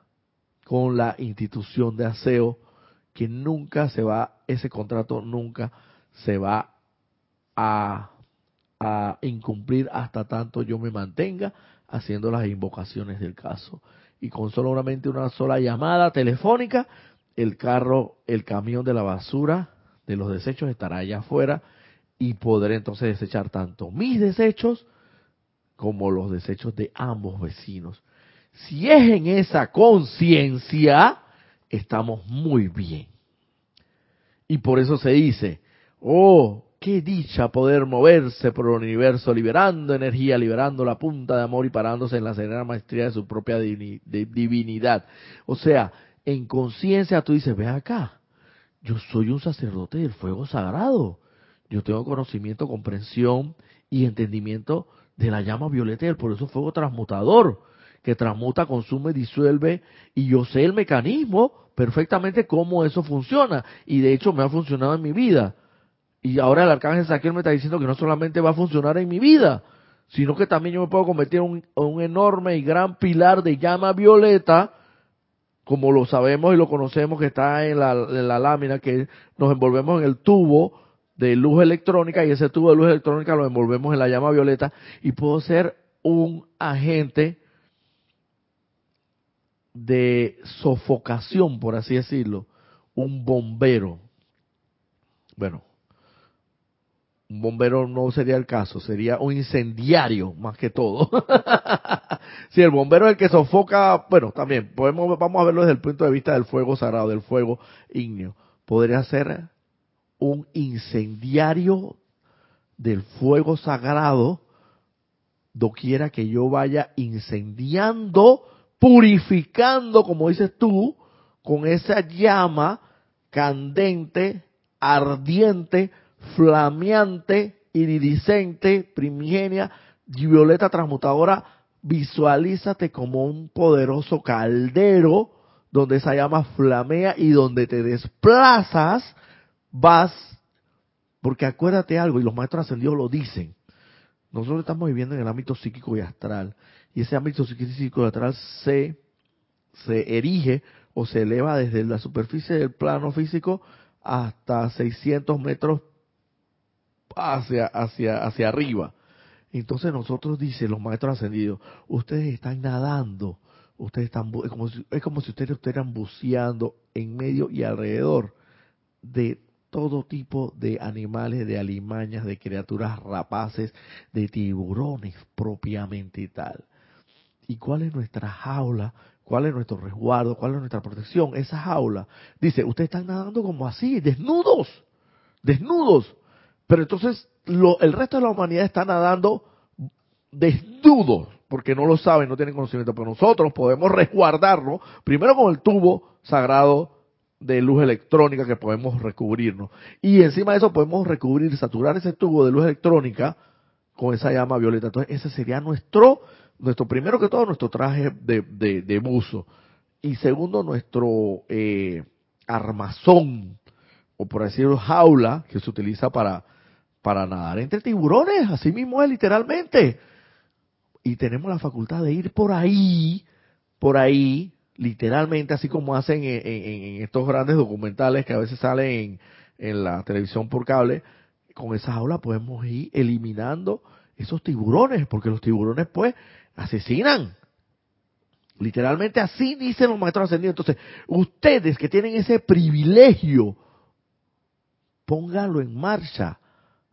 con la institución de aseo, que nunca se va, ese contrato nunca se va a, a incumplir hasta tanto yo me mantenga haciendo las invocaciones del caso. Y con solamente una sola llamada telefónica, el carro, el camión de la basura, de los desechos estará allá afuera y podré entonces desechar tanto mis desechos como los desechos de ambos vecinos. Si es en esa conciencia, estamos muy bien. Y por eso se dice, oh, qué dicha poder moverse por el universo, liberando energía, liberando la punta de amor y parándose en la serena maestría de su propia divinidad. O sea, en conciencia tú dices, ve acá, yo soy un sacerdote del fuego sagrado yo tengo conocimiento, comprensión y entendimiento de la llama violeta y por eso fuego transmutador, que transmuta, consume, disuelve, y yo sé el mecanismo perfectamente cómo eso funciona, y de hecho me ha funcionado en mi vida. Y ahora el arcángel Saquiel me está diciendo que no solamente va a funcionar en mi vida, sino que también yo me puedo convertir en un, enorme y gran pilar de llama violeta, como lo sabemos y lo conocemos que está en la, en la lámina, que nos envolvemos en el tubo, de luz electrónica y ese tubo de luz electrónica lo envolvemos en la llama violeta y puedo ser un agente de sofocación, por así decirlo, un bombero. Bueno, un bombero no sería el caso, sería un incendiario más que todo. si el bombero es el que sofoca, bueno, también podemos vamos a verlo desde el punto de vista del fuego sagrado, del fuego ígneo. Podría ser un incendiario del fuego sagrado, doquiera que yo vaya incendiando, purificando, como dices tú, con esa llama candente, ardiente, flameante, iridiscente, primigenia, violeta transmutadora, visualízate como un poderoso caldero donde esa llama flamea y donde te desplazas vas, porque acuérdate algo, y los maestros ascendidos lo dicen, nosotros estamos viviendo en el ámbito psíquico y astral, y ese ámbito psíquico y astral se, se erige o se eleva desde la superficie del plano físico hasta 600 metros hacia, hacia, hacia arriba. Entonces nosotros, dicen los maestros ascendidos, ustedes están nadando, ustedes están, es como es como si ustedes estuvieran buceando en medio y alrededor de todo tipo de animales, de alimañas, de criaturas rapaces, de tiburones propiamente tal. ¿Y cuál es nuestra jaula? ¿Cuál es nuestro resguardo? ¿Cuál es nuestra protección? Esa jaula. Dice, ustedes están nadando como así, desnudos, desnudos. Pero entonces lo, el resto de la humanidad está nadando desnudos, porque no lo saben, no tienen conocimiento. Pero nosotros podemos resguardarlo, primero con el tubo sagrado de luz electrónica que podemos recubrirnos. Y encima de eso podemos recubrir, saturar ese tubo de luz electrónica con esa llama violeta. Entonces ese sería nuestro, nuestro primero que todo, nuestro traje de, de, buzo. Y segundo, nuestro eh, armazón, o por decirlo, jaula, que se utiliza para, para nadar entre tiburones, así mismo es literalmente. Y tenemos la facultad de ir por ahí, por ahí, literalmente, así como hacen en, estos grandes documentales que a veces salen en, la televisión por cable, con esa jaula podemos ir eliminando esos tiburones, porque los tiburones pues asesinan. Literalmente así dicen los maestros ascendidos. Entonces, ustedes que tienen ese privilegio, pónganlo en marcha.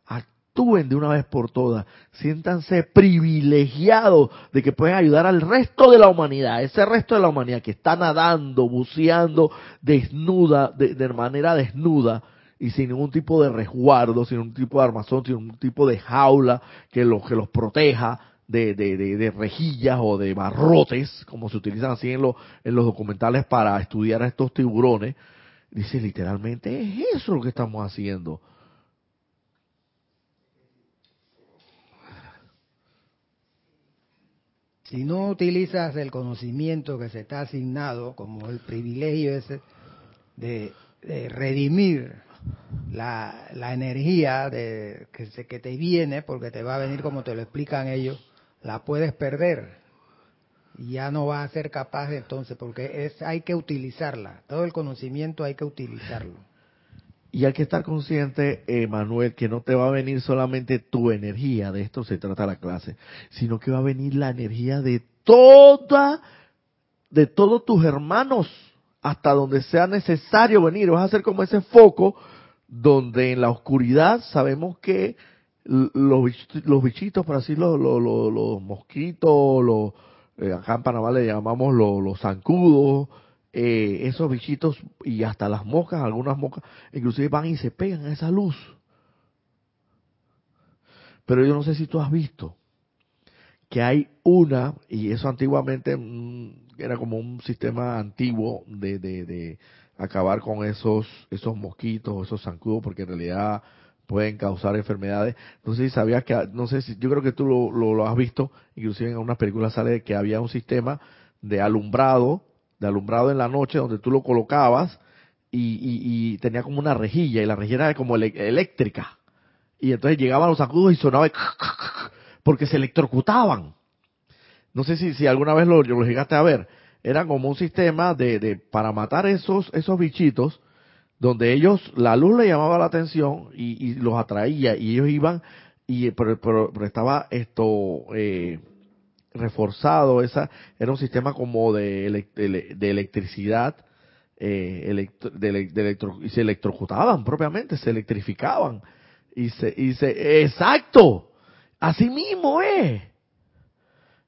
Actúen de una vez por todas. Siéntanse privilegiados de que pueden ayudar al resto de la humanidad. Ese resto de la humanidad que está nadando, buceando, desnuda, de, de manera desnuda y sin ningún tipo de resguardo, sin ningún tipo de armazón, sin ningún tipo de jaula que los, que los proteja de, de, de, rejillas o de barrotes, como se utilizan así en, en los documentales para estudiar a estos tiburones. Dice literalmente, es eso lo que estamos haciendo. Si no utilizas el conocimiento que se está asignado, como el privilegio ese de, de redimir la, la energía de, que, se, que te viene, porque te va a venir como te lo explican ellos, la puedes perder. Y ya no vas a ser capaz entonces porque es hay que utilizarla. Todo el conocimiento hay que utilizarlo. Y hay que estar consciente Manuel que no te va a venir solamente tu energía de esto se trata la clase sino que va a venir la energía de toda de todos tus hermanos hasta donde sea necesario venir. Vas a ser como ese foco donde en la oscuridad sabemos que los los bichitos por así los, los, los, mosquitos, los, eh, acá en Panamá le llamamos los, los zancudos, eh, esos bichitos y hasta las moscas, algunas moscas, inclusive van y se pegan a esa luz. Pero yo no sé si tú has visto que hay una, y eso antiguamente mm, era como un sistema antiguo de, de, de acabar con esos, esos mosquitos, esos zancudos, porque en realidad pueden causar enfermedades. No sé si sabías que, no sé si, yo creo que tú lo, lo, has visto, inclusive en unas películas sale que había un sistema de alumbrado, de alumbrado en la noche donde tú lo colocabas y, tenía como una rejilla y la rejilla era como eléctrica. Y entonces llegaban los sacudos y sonaba porque se electrocutaban. No sé si, si alguna vez lo, lo llegaste a ver. Era como un sistema de, de para matar esos, esos bichitos donde ellos, la luz le llamaba la atención y, los atraía y ellos iban, y pero, pero, estaba esto eh, reforzado, esa era un sistema como de, de, electricidad, eh, de, y se electrocutaban propiamente, se electrificaban y se, y se, exacto, así mismo es,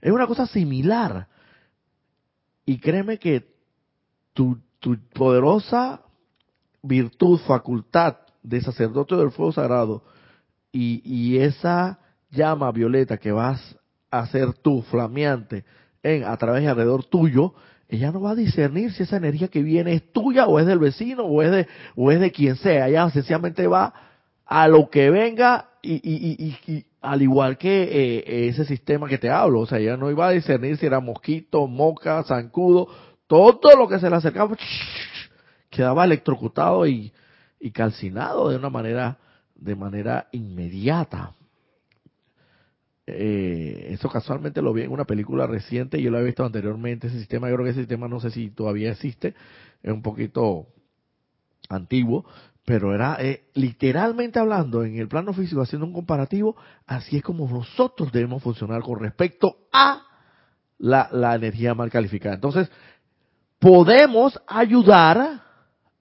es una cosa similar. Y créeme que tu, tu poderosa virtud, facultad de sacerdote del fuego sagrado y, esa llama violeta que vas a hacer tú, flameante, en, a través y alrededor tuyo, ella no va a discernir si esa energía que viene es tuya o es del vecino o es de, o es de quien sea. Ella sencillamente va a lo que venga y, y al igual que eh, ese sistema que te hablo. O sea, ella no iba a discernir si era mosquito, moca, zancudo, todo lo que se le acercaba quedaba electrocutado y, calcinado de una manera, de manera inmediata. Eh, eso casualmente lo vi en una película reciente, yo lo había visto anteriormente, ese sistema, yo creo que ese sistema no sé si todavía existe, es un poquito antiguo, pero era eh, literalmente hablando en el plano físico, haciendo un comparativo, así es como nosotros debemos funcionar con respecto a la, la energía mal calificada. Entonces, podemos ayudar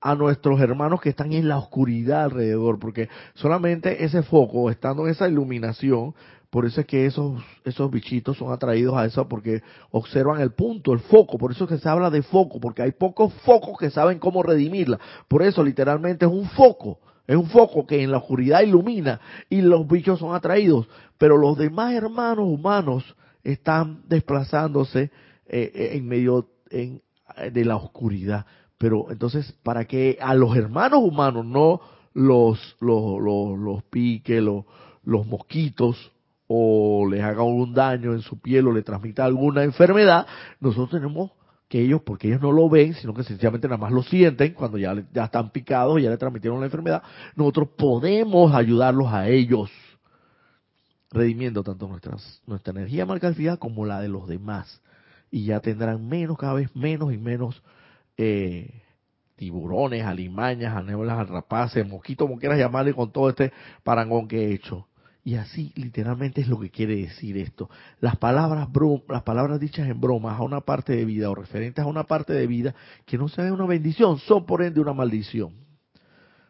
a nuestros hermanos que están en la oscuridad alrededor, porque solamente ese foco, estando en esa iluminación, por eso es que esos, esos bichitos son atraídos a eso, porque observan el punto, el foco, por eso es que se habla de foco, porque hay pocos focos que saben cómo redimirla, por eso literalmente es un foco, es un foco que en la oscuridad ilumina y los bichos son atraídos, pero los demás hermanos humanos están desplazándose eh, eh, en medio de la oscuridad. Pero entonces, para que a los hermanos humanos no los, los, los, los pique, los, los mosquitos, o les haga algún daño en su piel o le transmita alguna enfermedad, nosotros tenemos que ellos, porque ellos no lo ven, sino que sencillamente nada más lo sienten cuando ya, ya están picados, ya le transmitieron la enfermedad, nosotros podemos ayudarlos a ellos, redimiendo tanto nuestras, nuestra energía calificada como la de los demás. Y ya tendrán menos, cada vez menos y menos eh, tiburones, alimañas, anébolas, rapaces, mosquitos, como quieras llamarle con todo este parangón que he hecho. Y así literalmente es lo que quiere decir esto. Las palabras, las palabras dichas en bromas a una parte de vida o referentes a una parte de vida que no sea una bendición, son por ende una maldición.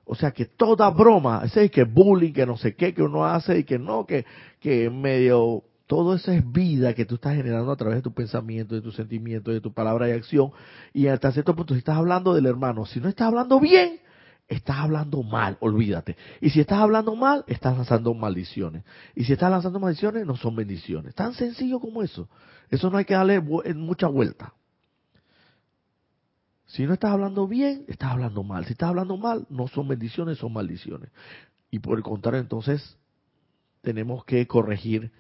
O sea que toda broma, ese que bullying, que no sé qué, que uno hace y que no, que, que medio, todo eso es vida que tú estás generando a través de tu pensamiento, de tu sentimiento, de tu palabra y acción. Y hasta cierto punto, si estás hablando del hermano, si no estás hablando bien, estás hablando mal, olvídate. Y si estás hablando mal, estás lanzando maldiciones. Y si estás lanzando maldiciones, no son bendiciones. Tan sencillo como eso. Eso no hay que darle mucha vuelta. Si no estás hablando bien, estás hablando mal. Si estás hablando mal, no son bendiciones, son maldiciones. Y por el contrario, entonces, tenemos que corregir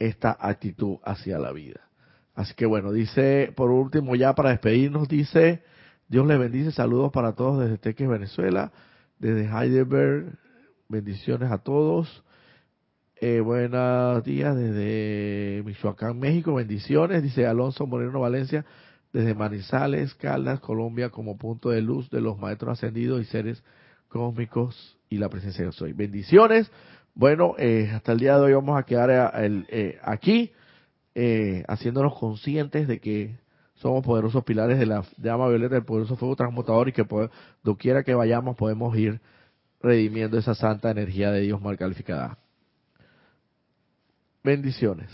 esta actitud hacia la vida. Así que bueno, dice, por último, ya para despedirnos, dice, Dios le bendice, saludos para todos desde Teques, Venezuela, desde Heidelberg, bendiciones a todos. Eh, buenos días desde Michoacán, México, bendiciones, dice Alonso Moreno Valencia, desde Manizales, Caldas, Colombia, como punto de luz de los maestros ascendidos y seres cósmicos y la presencia de soy. Bendiciones. Bueno, eh, hasta el día de hoy vamos a quedar eh, eh, aquí, haciéndonos conscientes de que somos poderosos pilares de la llama violeta del poderoso fuego transmutador y que doquiera que vayamos podemos ir redimiendo esa santa energía de Dios mal calificada. Bendiciones.